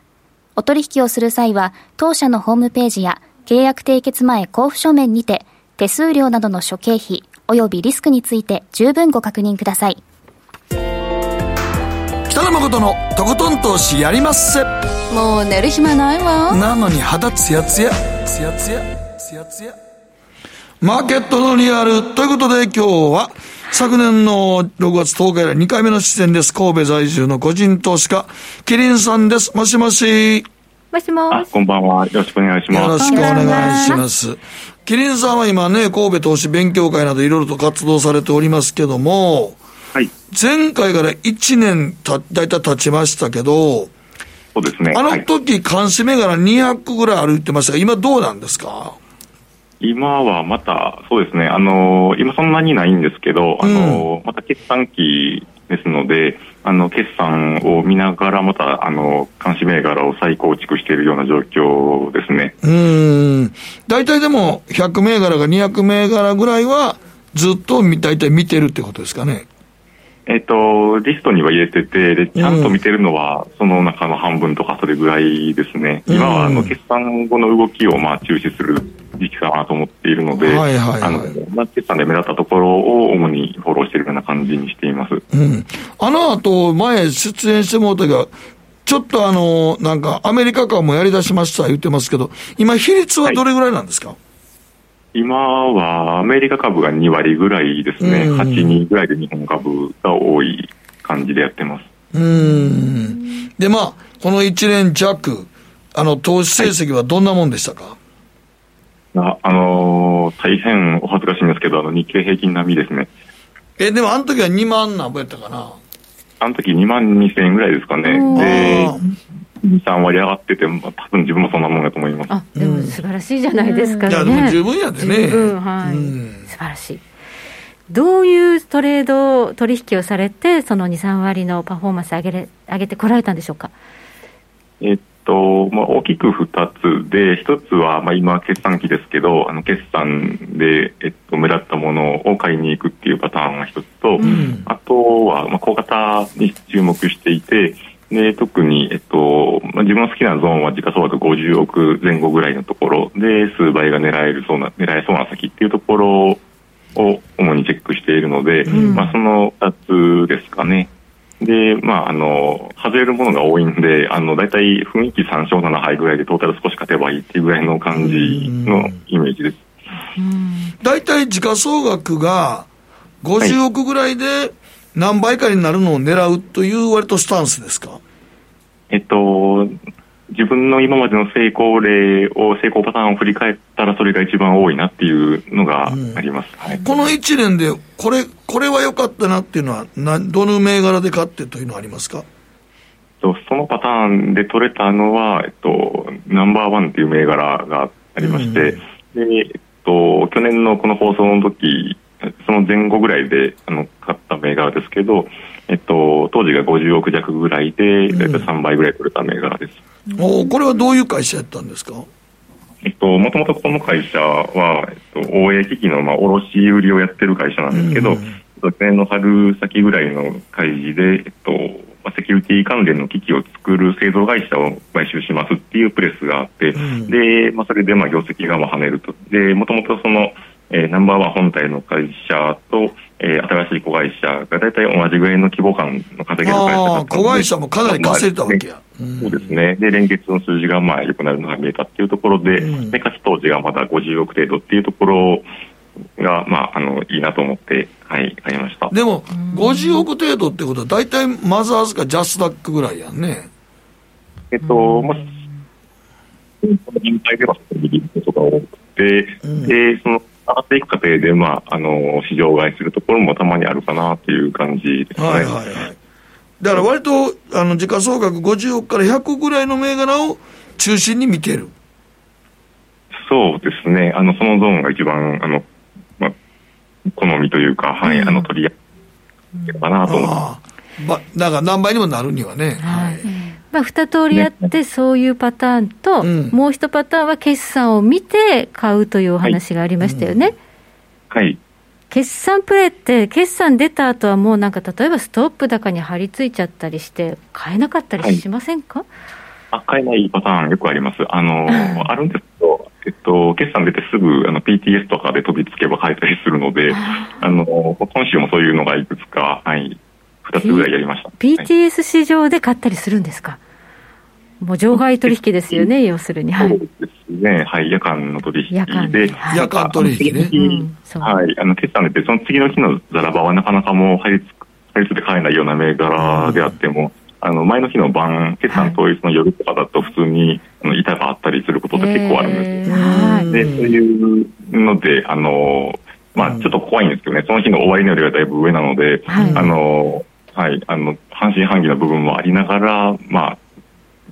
お取引をする際は当社のホームページや契約締結前交付書面にて手数料などの諸経費及びリスクについて十分ご確認ください北野誠のとことん投資やりまっせもう寝る暇ないわなのに肌ツヤツヤツヤツヤツヤツヤマーケットのリアルということで今日は昨年の6月10日以来2回目の出演です。神戸在住の個人投資家、キリンさんです。もしもし。もしもし。こんばんは。よろしくお願いします。よろしくお願いします。キリンさんは今ね、神戸投資勉強会などいろいろと活動されておりますけども、はい。前回から1年た、だいたい経ちましたけど、そうですね。あの時、監視銘柄200ぐらい歩いてましたが、今どうなんですか？今はまた、そうですね、あのー、今そんなにないんですけど、あのーうん、また決算期ですので、あの決算を見ながら、またあの監視銘柄を再構築しているような状況ですねうん大体でも、100銘柄が200銘柄ぐらいは、ずっと大体見てるってことですかね。えっ、と、リストには入れてて、で、ちゃんと見てるのは、その中の半分とかそれぐらいですね。今は、あの、決算後の動きを、まあ、注視する時期かなと思っているので、はいはいはい、あの、まあ、決算で目立ったところを主にフォローしているような感じにしています。うん。あの後、前出演してもらったが、ちょっとあの、なんか、アメリカ株もやり出しました言ってますけど、今、比率はどれぐらいなんですか、はい今はアメリカ株が2割ぐらいですね、うん、8、2ぐらいで日本株が多い感じでやってます。うん。で、まあ、この1年弱、あの投資成績はどんなもんでしたか、はい、あ、あのー、大変お恥ずかしいんですけど、あの日経平均並みですね。え、でもあの時は2万何ぼやったかな？あの時2万2000円ぐらいですかね。で、2、3割上がってて、まあ、多分自分もそん。なもん。だと思います。あ、でも素晴らしいじゃないですかね。いや、でも十分やでね。十分、はい。素晴らしい。どういうトレード取引をされて、その2、3割のパフォーマンス上げれ上げてこられたん。でしょうか。えっとまあ、大きく2つで、1つは、まあ、今、決算期ですけど、あの決算で、えっと、目立ったものを買いに行くっていうパターンが1つと、うん、あとは、まあ、小型に注目していて、で特に、えっとま自分の好きなゾーンは時価総額50億前後ぐらいのところ。で数倍が狙えるそうな狙えそうな先っていうところを主にチェックしているので、うん、まあ、その2つですかね。で、まあ、あの、外れるものが多いんで、あの、大体雰囲気3勝7敗ぐらいでトータル少し勝てばいいっていうぐらいの感じのイメージです。大体時価総額が50億ぐらいで何倍かになるのを狙うという割とスタンスですか？えっと、自分の今までの成功例を、成功パターンを振り返ったら、それが一番多いなっていうのがあります、うんはい、この1年で、これ、これは良かったなっていうのはな、どの銘柄で買ってというのはありますか？そのパターンで取れたのは、えっと、ナンバーワンっていう銘柄がありまして、うん、でえっと、去年のこの放送の時その前後ぐらいであの買った銘柄ですけど、えっと、当時が50億弱ぐらいで、大体3倍ぐらい取れた銘柄です。おこれはどういう会社やったんですか？えっと、もともとこの会社は、えっと、応援機器の、まあ、卸売りをやってる会社なんですけど、去年の春先ぐらいの開示で、えっと、まあ、セキュリティ関連の機器を作る製造会社を買収しますっていうプレスがあって、うん、で、まあ、それで、まあ、業績がまあ跳ねると。で、もともとその、えー、ナンバーワン本体の会社と、えー、新しい子会社が大体同じぐらいの規模感の稼げる会社だった子会社もかなり稼いだわけや。そうですね。で、連結の数字がまあ良くなるのが見えたっていうところで、うん、でかつ当時がまだ50億程度っていうところが、まあ、あの、いいなと思って、はい、買いました。でも、50億程度ってことは、大体マザーズかジャスダックぐらいやんね。えっと、まあ、人体では、とか多くて、うん、で、その、上がっていく過程で、まあ、あの市場買いするところもたまにあるかなという感じですね。はいはいはい。だから割と、あの、時価総額50億から100億ぐらいの銘柄を中心に見てる。そうですね。あの、そのゾーンが一番、あの、まあ、好みというか、はい、うん、あの、取り合いかなと思って。まあ、だから何倍にもなるにはね。はい。まあ、二通りあって、そういうパターンと、ねもう一パターンは決算を見て買うというお話がありましたよね。はい、はい。決算プレーって、決算出た後はもうなんか、例えばストップ高に張り付いちゃったりして、買えなかったりしませんか、はい、あ買えないパターンよくあります。あの、あるんですけど、えっと、決算出てすぐあの PTS とかで飛びつけば買えたりするので、あの、今週もそういうのがいくつか、はい、2つぐらいやりました。P、PTS 市場で買ったりするんですか？もう場外取引ですよね、要するに。はい、そうですね。はい、夜間の取引で。夜間取引ね。はい。あの、決算で、その次の日のザラバはなかなかもう入りつ、入りつで買えないような銘柄であっても、あの、前の日の晩、決算当日の夜とかだと普通に、あの、板があったりすることって結構あるんですよ。で、そういうので、あの、まあ、ちょっと怖いんですけどね、その日の終わりのよりはだいぶ上なので、あの、はい、あの、半信半疑な部分もありながら、まあ、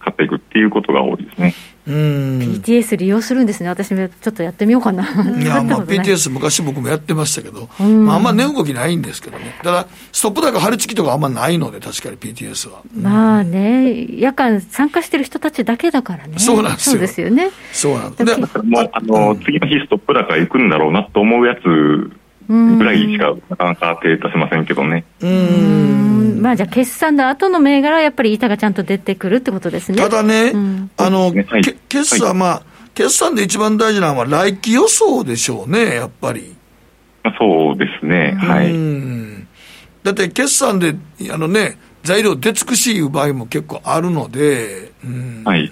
買っていくっていうことが多いですね。うん PTS 利用するんですね、私もちょっとやってみようかな。いや、まあ、PTS、昔僕もやってましたけど、まあ、あんま値動きないんですけどね、ただ、ストップ高、張り付きとかあんまないので、確かに PTS は。まあね、夜間参加してる人たちだけだからね、そうなんですよ。そうですよね。そうなんですもうあの、次の日、ストップ高行くんだろうなと思うやつぐらいしか、なかなか手出せませんけどね。うんまあ、じゃあ、決算の後の銘柄はやっぱり板がちゃんと出てくるってことですね。ただね、うん、あの、ねはい、決算、まあ、決算で一番大事なのは来期予想でしょうね、やっぱり。そうですね、はい。だって決算で、あのね、材料出尽くしいう場合も結構あるので、はい。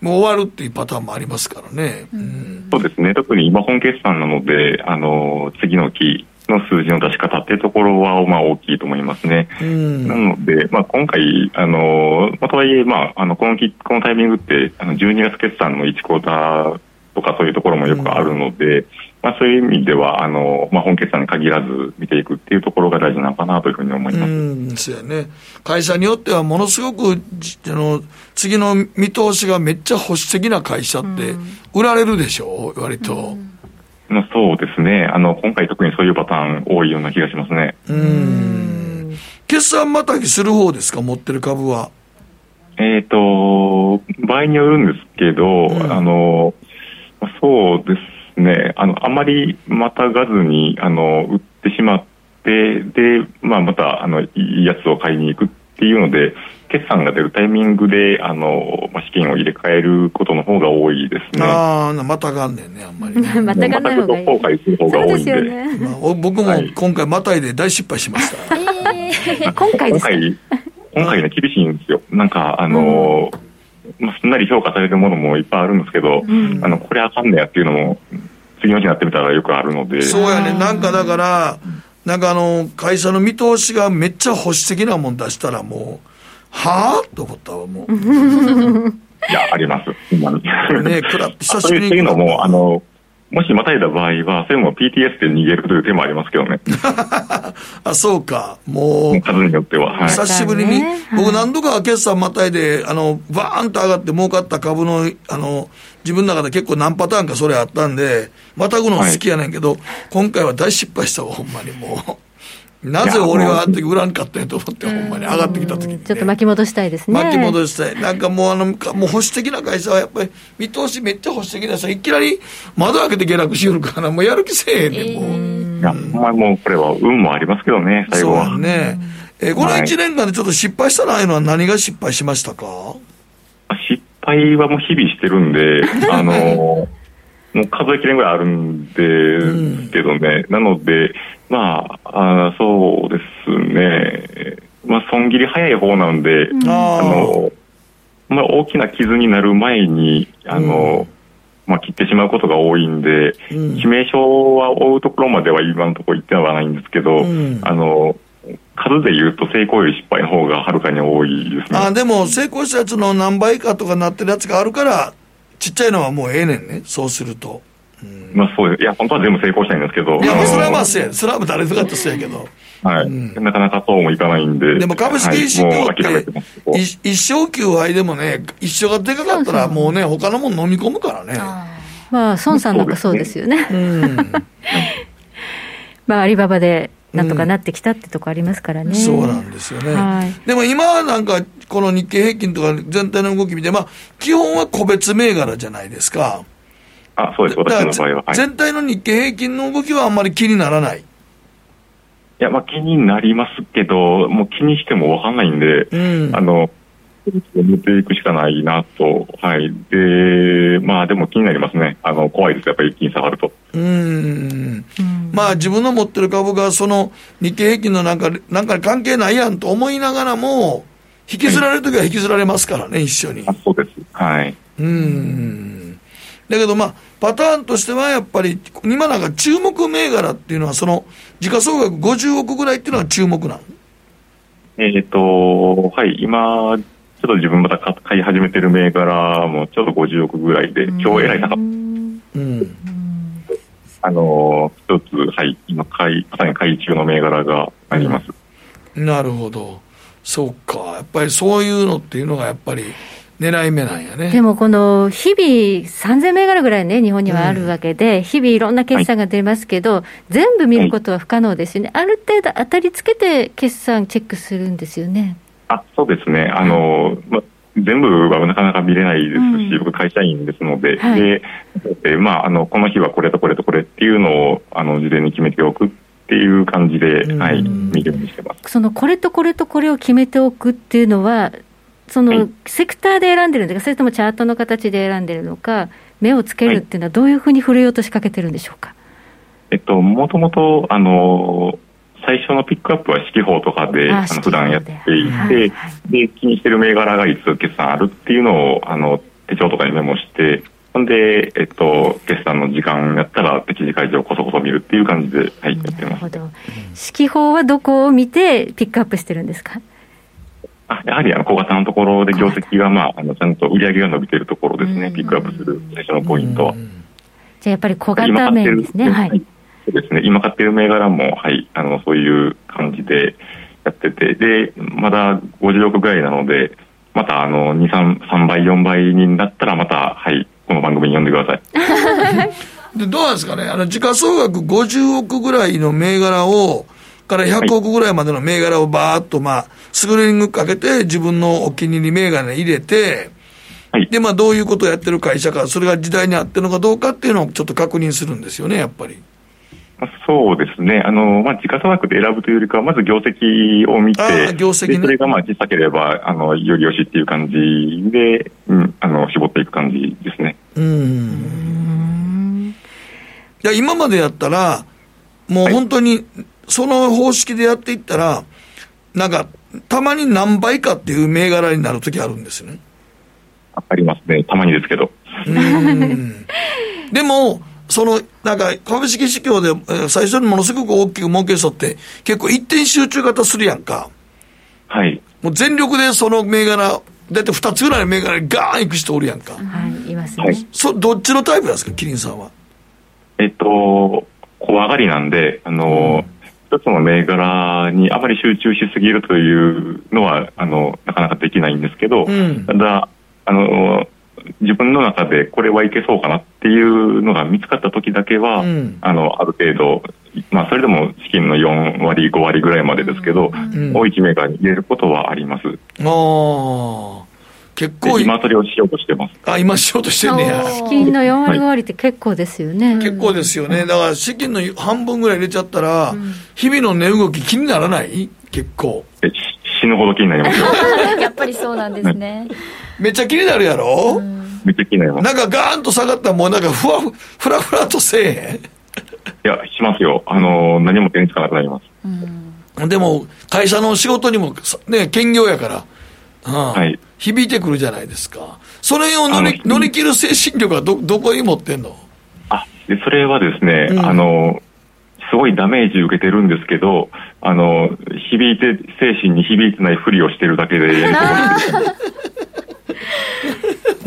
もう終わるっていうパターンもありますからね。うん、そうですね。特に今本決算なので、あの、次の期の数字の出し方っていうところは、まあ大きいと思いますね。うん、なので、まあ今回、あの、まあ、とはいえ、まあ、あの、このき、このタイミングって、あの、12月決算の1クォーターとかそういうところもよくあるので、うん。まあ、そういう意味ではあの、まあ、本決算に限らず見ていくっていうところが大事なのかなというふうに思います。うんそうやね、会社によってはものすごくあの次の見通しがめっちゃ保守的な会社って売られるでしょう、割と。まあ、そうですね。あの、今回特にそういうパターン多いような気がしますね。うん。決算またぎする方ですか、持ってる株は？えっ、ー、と、場合によるんですけど、うん、あの、そうですね、あの、あまりまたがずに、あの、売ってしまって、で、まあ、また、あの、いいやつを買いに行くっていうので、決算が出るタイミングで、あの、まあ、資金を入れ替えることの方が多いですね。ああ、またがんねんね、あんまり、ね。[LAUGHS] またがんない方がいい。後悔する方が多いんで。でねまあ、僕も今回またいで大失敗しました。えー、今回ですか今回、今回ね、厳しいんですよ。なんか、あのーまあ、すんなり評価されるものもいっぱいあるんですけど、うん、あのこれあかんねやっていうのも、次の日になってみたらよくあるので。そうやね、なんかだから、なんかあの、会社の見通しがめっちゃ保守的なもん出したらもう、はぁ？と思ったわ、もう。[LAUGHS] いや、あります。今ね、くらって久しぶりに。そういうのも、あの、もしまたいだ場合は、それも PTS で逃げるという手もありますけどね。[LAUGHS] あ、そうか。もう。数によっては。はい、久しぶりに、僕何度か決算またいで、あの、バーンと上がって儲かった株の、あの、自分の中で結構何パターンかそれあったんで、またぐの好きやねんけど、はい、今回は大失敗したわ、ほんまにもう。なぜ俺はあの時売らんかったんやと思って、ほんまに上がってきた時に、ね、ちょっと巻き戻したいですね。巻き戻したい。なんかもうあの、もう保守的な会社はやっぱり、見通しめっちゃ保守的なさ、いきなり窓開けて下落しよるから、もうやる気せえへんねん、もう。いや、まあもうこれは運もありますけどね、最後は。そうね。えー、この1年間でちょっと失敗したないうのは何が失敗しましたか？失敗はもう日々してるんで、[LAUGHS] あのもう数えきれんぐらいあるんですけどね、うん、なので、まあ、あそうですね、まあ、損切り早い方なんで、うん、あのまあ、大きな傷になる前に、あの、うん、まあ、切ってしまうことが多いんで、うん、致命傷は負うところまでは今のところ言ってはないんですけど、あの、数で言うと成功より失敗の方がはるかに多いですね。あでも成功したやつの何倍かとかなってるやつがあるから、ちっちゃいのはもうええねんね、そうすると。まあそういや、本当は全部成功したいんですけど。いや、それはまあそれは誰とかとそうやけど。はい、うん、なかなかそうもいかないんで。でも株式市場って、はい、一生休杯でもね、一生がでかかったらもうね、他のもの飲み込むからね。まあ、孫さんなんかそうですよね。[LAUGHS] まあ、アリババでなんとかなってきたってとこありますからね。そうなんですよね。はい、でも今なんか、この日経平均とか全体の動き見て、まあ、基本は個別銘柄じゃないですか。あ、そうです、私の場合は。はい、全体の日経平均の動きはあんまり気にならない。いや、まあ気になりますけど、もう気にしてもわかんないんで、うん、あの、見ていくしかないなと。はい。で、まあでも気になりますね。あの、怖いです。やっぱり一気に下がると。うん。まあ自分の持ってる株がその日経平均のなんか、なんか関係ないやんと思いながらも、引きずられるときは引きずられますからね、一緒に。あそうです。はい。うん。だけどまあ、パターンとしてはやっぱり、今なんか注目銘柄っていうのは、その、時価総額50億ぐらいっていうのは注目なの？えっ、と、はい、今、ちょっと自分また買い始めてる銘柄もちょうど50億ぐらいで、今日偉い高うん。あの、一つ、はい、今買い、まさに買い中の銘柄があります。うん、なるほど。そうか。やっぱりそういうのっていうのがやっぱり、狙い目なんやね。でもこの日々3000銘柄ぐらいね、日本にはあるわけで、うん、日々いろんな決算が出ますけど、はい、全部見ることは不可能ですよね。はい、ある程度当たりつけて決算チェックするんですよね。あ、そうですね。あの、ま全部はなかなか見れないですし、うん、僕会社員ですので、はい、で、えまあ、あの、この日はこれとこれとこれっていうのを、あの、事前に決めておくっていう感じで、はい、見るようにしてます。その、これとこれとこれを決めておくっていうのは、その、セクターで選んでるんですか、それともチャートの形で選んでるのか、目をつけるっていうのは、どういうふうに触れようと仕掛けてるんでしょうか？えっと、もともと、あの、最初のピックアップは四季報とかで、あの普段やっていて、はいはい、で、気にしてる銘柄がいつ決算あるっていうのを、あの、手帳とかにメモして、ほんで、えっと、決算の時間やったら、適時会場をこそこそ見るっていう感じで、はい、やってます。なるほど。四季報はどこを見てピックアップしてるんですか？あやはりあの小型のところで業績が、まあ、あのちゃんと売り上げが伸びているところですね、ピックアップする最初のポイントは。じゃあやっぱり小型面ですね。はい。そうですね。今買っている銘柄も、はい、あの、そういう感じでやってて、で、まだ50億ぐらいなので、またあの、2、3、3倍、4倍になったらまた、はい、この番組に呼んでください。[LAUGHS] で、どうなんですかねあの、時価総額50億ぐらいの銘柄を、から100億ぐらいまでの銘柄をばーっと、まあ、スクリーニングかけて、自分のお気に入り銘柄に入れて、はい、で、まあ、どういうことをやってる会社か、それが時代に合ってるのかどうかっていうのをちょっと確認するんですよね、やっぱり。そうですね。あの、まあ、時価総額で選ぶというよりかは、まず業績を見て、業績、ね、それがまあ小さければ、あの、よりよしっていう感じで、うん、あの、絞っていく感じですね。うん。いや、今までやったら、もう本当に、その方式でやっていったら、なんか、たまに何倍かっていう銘柄になるときあるんですよね。ありますね。たまにですけど。でも、その、なんか、株式市況で最初にものすごく大きく儲けそうって、結構一点集中型するやんか。はい。もう全力でその銘柄、だって二つぐらいの銘柄にガーンいく人おるやんか。はい、いますね。はい、そどっちのタイプなんですか、キリンさんは？えっと、小上がりなんで、あの、うん、一つの銘柄にあまり集中しすぎるというのは、あの、なかなかできないんですけど、うん、ただ、あの、自分の中でこれはいけそうかなっていうのが見つかった時だけは、うん、あの、ある程度、まあ、それでも資金の4割、5割ぐらいまでですけど、うん、大きメーカーに入れることはあります。ああ。結構今それをしようとしてます。あ、今しようとしてんねや。資金の4割5割って結構ですよね。結構ですよね。だから資金の半分ぐらい入れちゃったら、うん、日々の値動き気にならない？結構。え、死ぬほど気になりますよ。[LAUGHS] やっぱりそうなんですね。[LAUGHS] めっちゃ気になるやろ、うんめっちゃ気になります。なんかガーンと下がったらもうなんかふわふ、ふらふらとせえへん？いや、しますよ。あの、何も手につかなくなります。うん、でも、会社の仕事にも、ね、兼業やから、うん、はい、響いてくるじゃないですか。それを乗り乗り切る精神力はど、どこに持ってんの？あ、で、それはですね、うん、あの、すごいダメージ受けてるんですけど、あの、響いて、精神に響いてないふりをしてるだけで、[LAUGHS]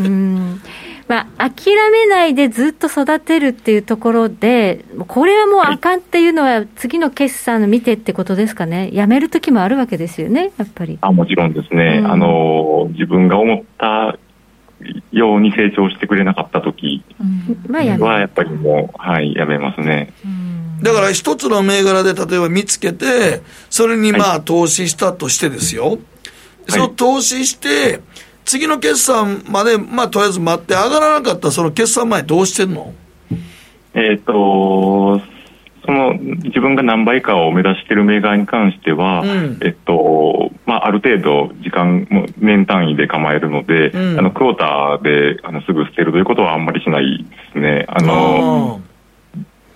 [LAUGHS] うんまあ、諦めないでずっと育てるっていうところで、これはもうあかんっていうのは、次の決算を見てってことですかね、やめる時もあるわけですよね、やっぱり。あもちろんですね、うん、あの自分が思ったように成長してくれなかった時は、やっぱりもう、はい、やめますね。だから一つの銘柄で例えば見つけて、それにまあ投資したとしてですよ。はい、その投資して、次の決算まで、まあ、とりあえず待って、上がらなかったその決算前、どうしてんの？えっ、と、その自分が何倍かを目指している銘柄に関しては、うん、えっとまあ、ある程度、時間も年単位で構えるので、うん、あのクォーターであのすぐ捨てるということはあんまりしないですね。あの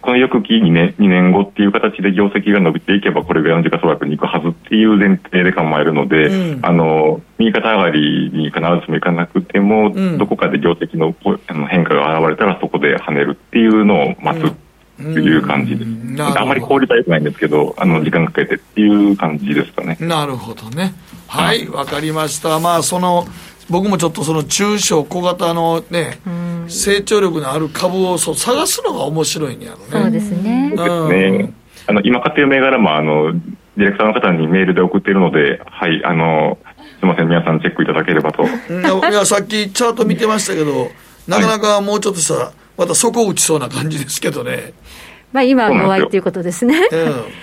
この翌期2年 ,2 年後っていう形で業績が伸びていけば、これぐらいの時価総額に行くはずっていう前提で構えるので、うん、あの右肩上がりに必ずしもいかなくても、うん、どこかで業績のあの変化が現れたら、そこで跳ねるっていうのを待つ。っていう感じでん、あまり効率は良くないんですけど、あの時間かけてっていう感じですかね。なるほどね。はい、わかりました。まあ、その僕もちょっとその中小小型のね、成長力のある株をそう探すのが面白いんやろね。そうですね。うん、あの今買ってる銘柄もあのディレクターの方にメールで送っているので、はい、あのすみません、皆さんチェックいただければと。いや、さっきチャート見てましたけど、なかなかもうちょっとしたら、また底打ちそうな感じですけどね。まあ、今の終わりということですね。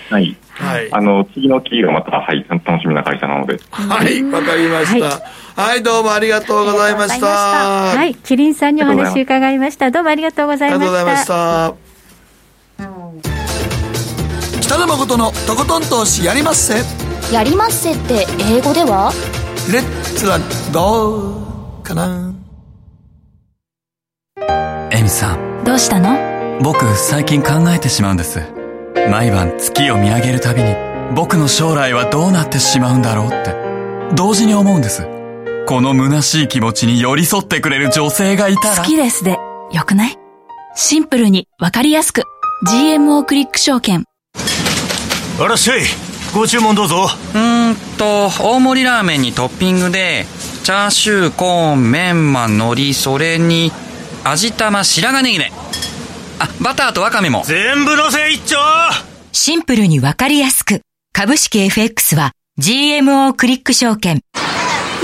はい。はい。あの、次のキーがまた、はい、楽しみな会社なので。はい、わかりました。はい、どうもありがとうございました。はい、キリンさんにお話伺いました。どうもありがとうございました。ありがとうございました。北野誠のとことん投資やりまっせ。やりまっせって英語では？レッツはどうかなエミさん。どうしたの？僕最近考えてしまうんです毎晩月を見上げるたびに僕の将来はどうなってしまうんだろうって同時に思うんですこの虚しい気持ちに寄り添ってくれる女性がいたら。好きですでよくない？シンプルにわかりやすく。GMO クリック証券。あらっしゃいご注文どうぞ。うーんと大盛りラーメンにトッピングでチャーシューコーンメンマ海苔それに味玉白髪ネギねあ、バターとワカメも。全部のせ一丁。シンプルにわかりやすく。株式 FX は GMO クリック証券。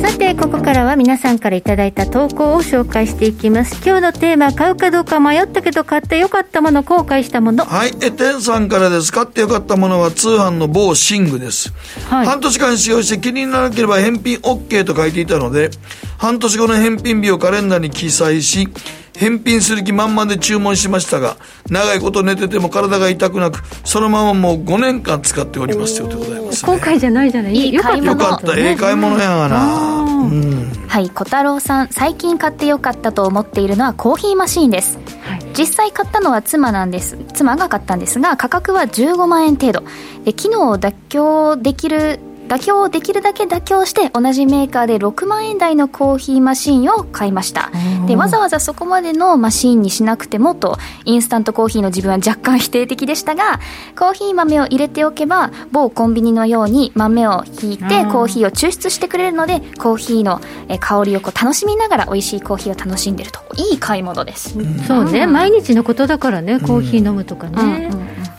さてここからは皆さんからいただいた投稿を紹介していきます。今日のテーマ買うかどうか迷ったけど買ってよかったもの後悔したものはい。えテンさんからです買ってよかったものは通販の某寝具です、はい、半年間使用して気にならなければ返品 OK と書いていたので半年後の返品日をカレンダーに記載し返品する気満々で注文しましたが、長いこと寝てても体が痛くなく、そのままもう5年間使っておりますようでございます、ね、後悔じゃないじゃない？いい買い物。よかった、ええ買い物やがな。うん、はい小太郎さん最近買ってよかったと思っているのはコーヒーマシーンです、はい、実際買ったのは妻なんです妻が買ったんですが価格は15万円程度。で機能を妥協できる妥協をできるだけ妥協して同じメーカーで6万円台のコーヒーマシンを買いました。でわざわざそこまでのマシンにしなくてもとインスタントコーヒーの自分は若干否定的でしたがコーヒー豆を入れておけば某コンビニのように豆をひいてコーヒーを抽出してくれるのでコーヒーの香りをこう楽しみながら美味しいコーヒーを楽しんでると。いい買い物です、うん、そうね、毎日のことだからねコーヒー飲むとかね、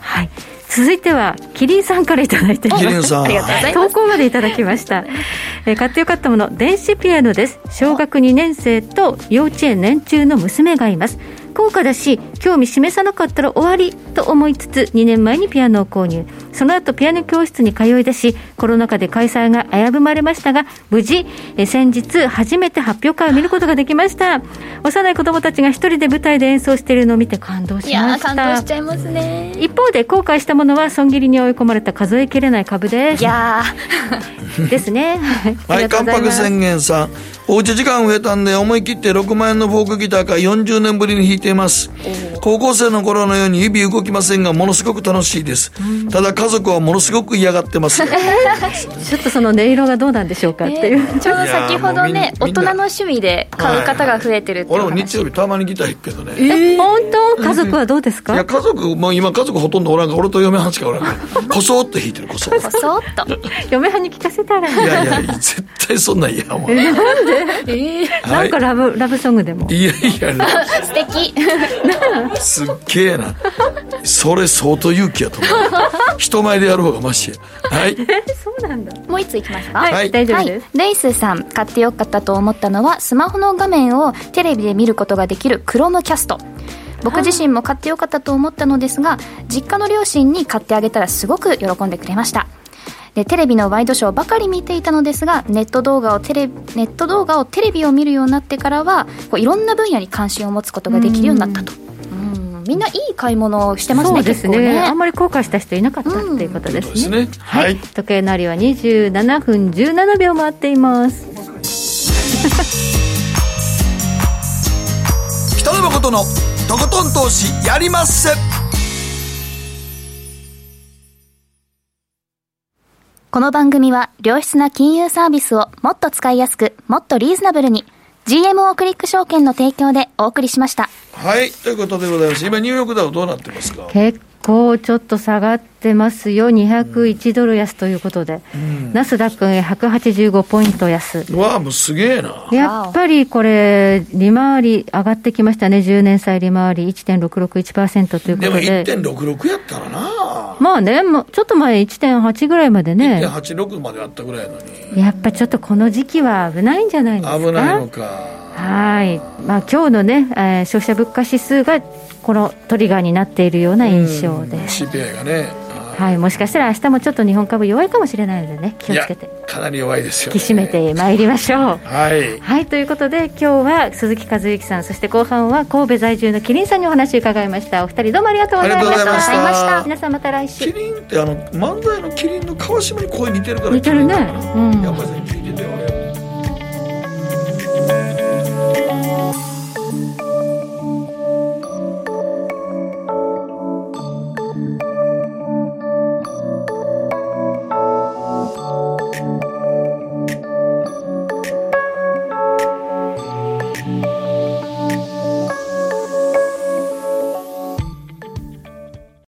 はい続いてはキリンさんからいただいてキリンさん。投稿までいただきました、えー、買ってよかったもの電子ピアノです。小学2年生と幼稚園年中の娘がいます高価だし興味示さなかったら終わりと思いつつ2年前にピアノを購入。その後ピアノ教室に通い出しコロナ禍で開催が危ぶまれましたが無事え先日初めて発表会を見ることができました。幼い子供たちが一人で舞台で演奏しているのを見て感動しました。感動しちゃいますね。一方で後悔したものは損切りに追い込まれた数えきれない株です。いや [LAUGHS] ですね。[LAUGHS] はい関白宣言さん。おうち時間増えたんで思い切って6万円のフォークギターから40年ぶりに弾いています。高校生の頃のように指動きませんがものすごく楽しいです。ただ家族はものすごく嫌がってます [LAUGHS] ちょっとその音色がどうなんでしょうかっていう、えー、ちょうど先ほどね大人の趣味で買う方が増えてるって俺も日曜日たまにギター弾くけどね。えー、本当？家族はどうですか？いや家族もう今家族ほとんどおらんから俺と嫁はんしかおらんから。[LAUGHS] こそっと弾いてるこそこそっと。[LAUGHS] 嫁はんに聞かせたらいやいや絶対そんなん嫌お前。なんで？えー、なんかラブ、ラブソングでも。いやいや素敵 [LAUGHS] すっげえな。それ相当勇気やと思う。人前でやる方がマシや。はい。[LAUGHS] そうなんだ。もう一ついきますか。はい、大丈夫です、はい、レイスさん買ってよかったと思ったのはスマホの画面をテレビで見ることができるクロームキャスト。僕自身も買ってよかったと思ったのですが実家の両親に買ってあげたらすごく喜んでくれましたでテレビのワイドショーばかり見ていたのですがネット動画をテレネット動画をテレビを見るようになってからはこういろんな分野に関心を持つことができるようになったと。みんないい買い物をしてますね、そうですね、ね、あんまり後悔した人いなかったっていうことですね。うん、すねはい、はい、時計の針は27分17秒回っています。[LAUGHS] 北野誠のとことん投資やりまっせ。この番組は良質な金融サービスをもっと使いやすく、もっとリーズナブルに GMO クリック証券の提供でお送りしました。はい、ということでございます。今ニューヨークダウどうなってますか？結構ちょっと下がってますよ、201ドル安ということで、うん、ナスダック185ポイント安。うわもうすげえな。やっぱりこれ、利回り上がってきましたね、10年債利回り1.661%ということで。でも1.66やったらな。まあね、もうちょっと前1.8ぐらいまでね。1.86まであったぐらいのに。やっぱちょっとこの時期は危ないんじゃないですか？危ないのか。はい、まあ今日のね、えー、消費者物価指数がこのトリガーになっているような印象で、CPI がね、はい、もしかしたら明日もちょっと日本株弱いかもしれないのでね気をつけて。かなり弱いですよ、ね、引き締めてまいりましょう。はい、はい、ということで今日は鈴木和之さんそして後半は神戸在住のキリンさんにお話を伺いました。お二人どうもありがとうございました。皆さんまた。来週。キリンってあの漫才のキリンの川島に声似てるから似てるね、うん、やっぱり聞いてて。よ.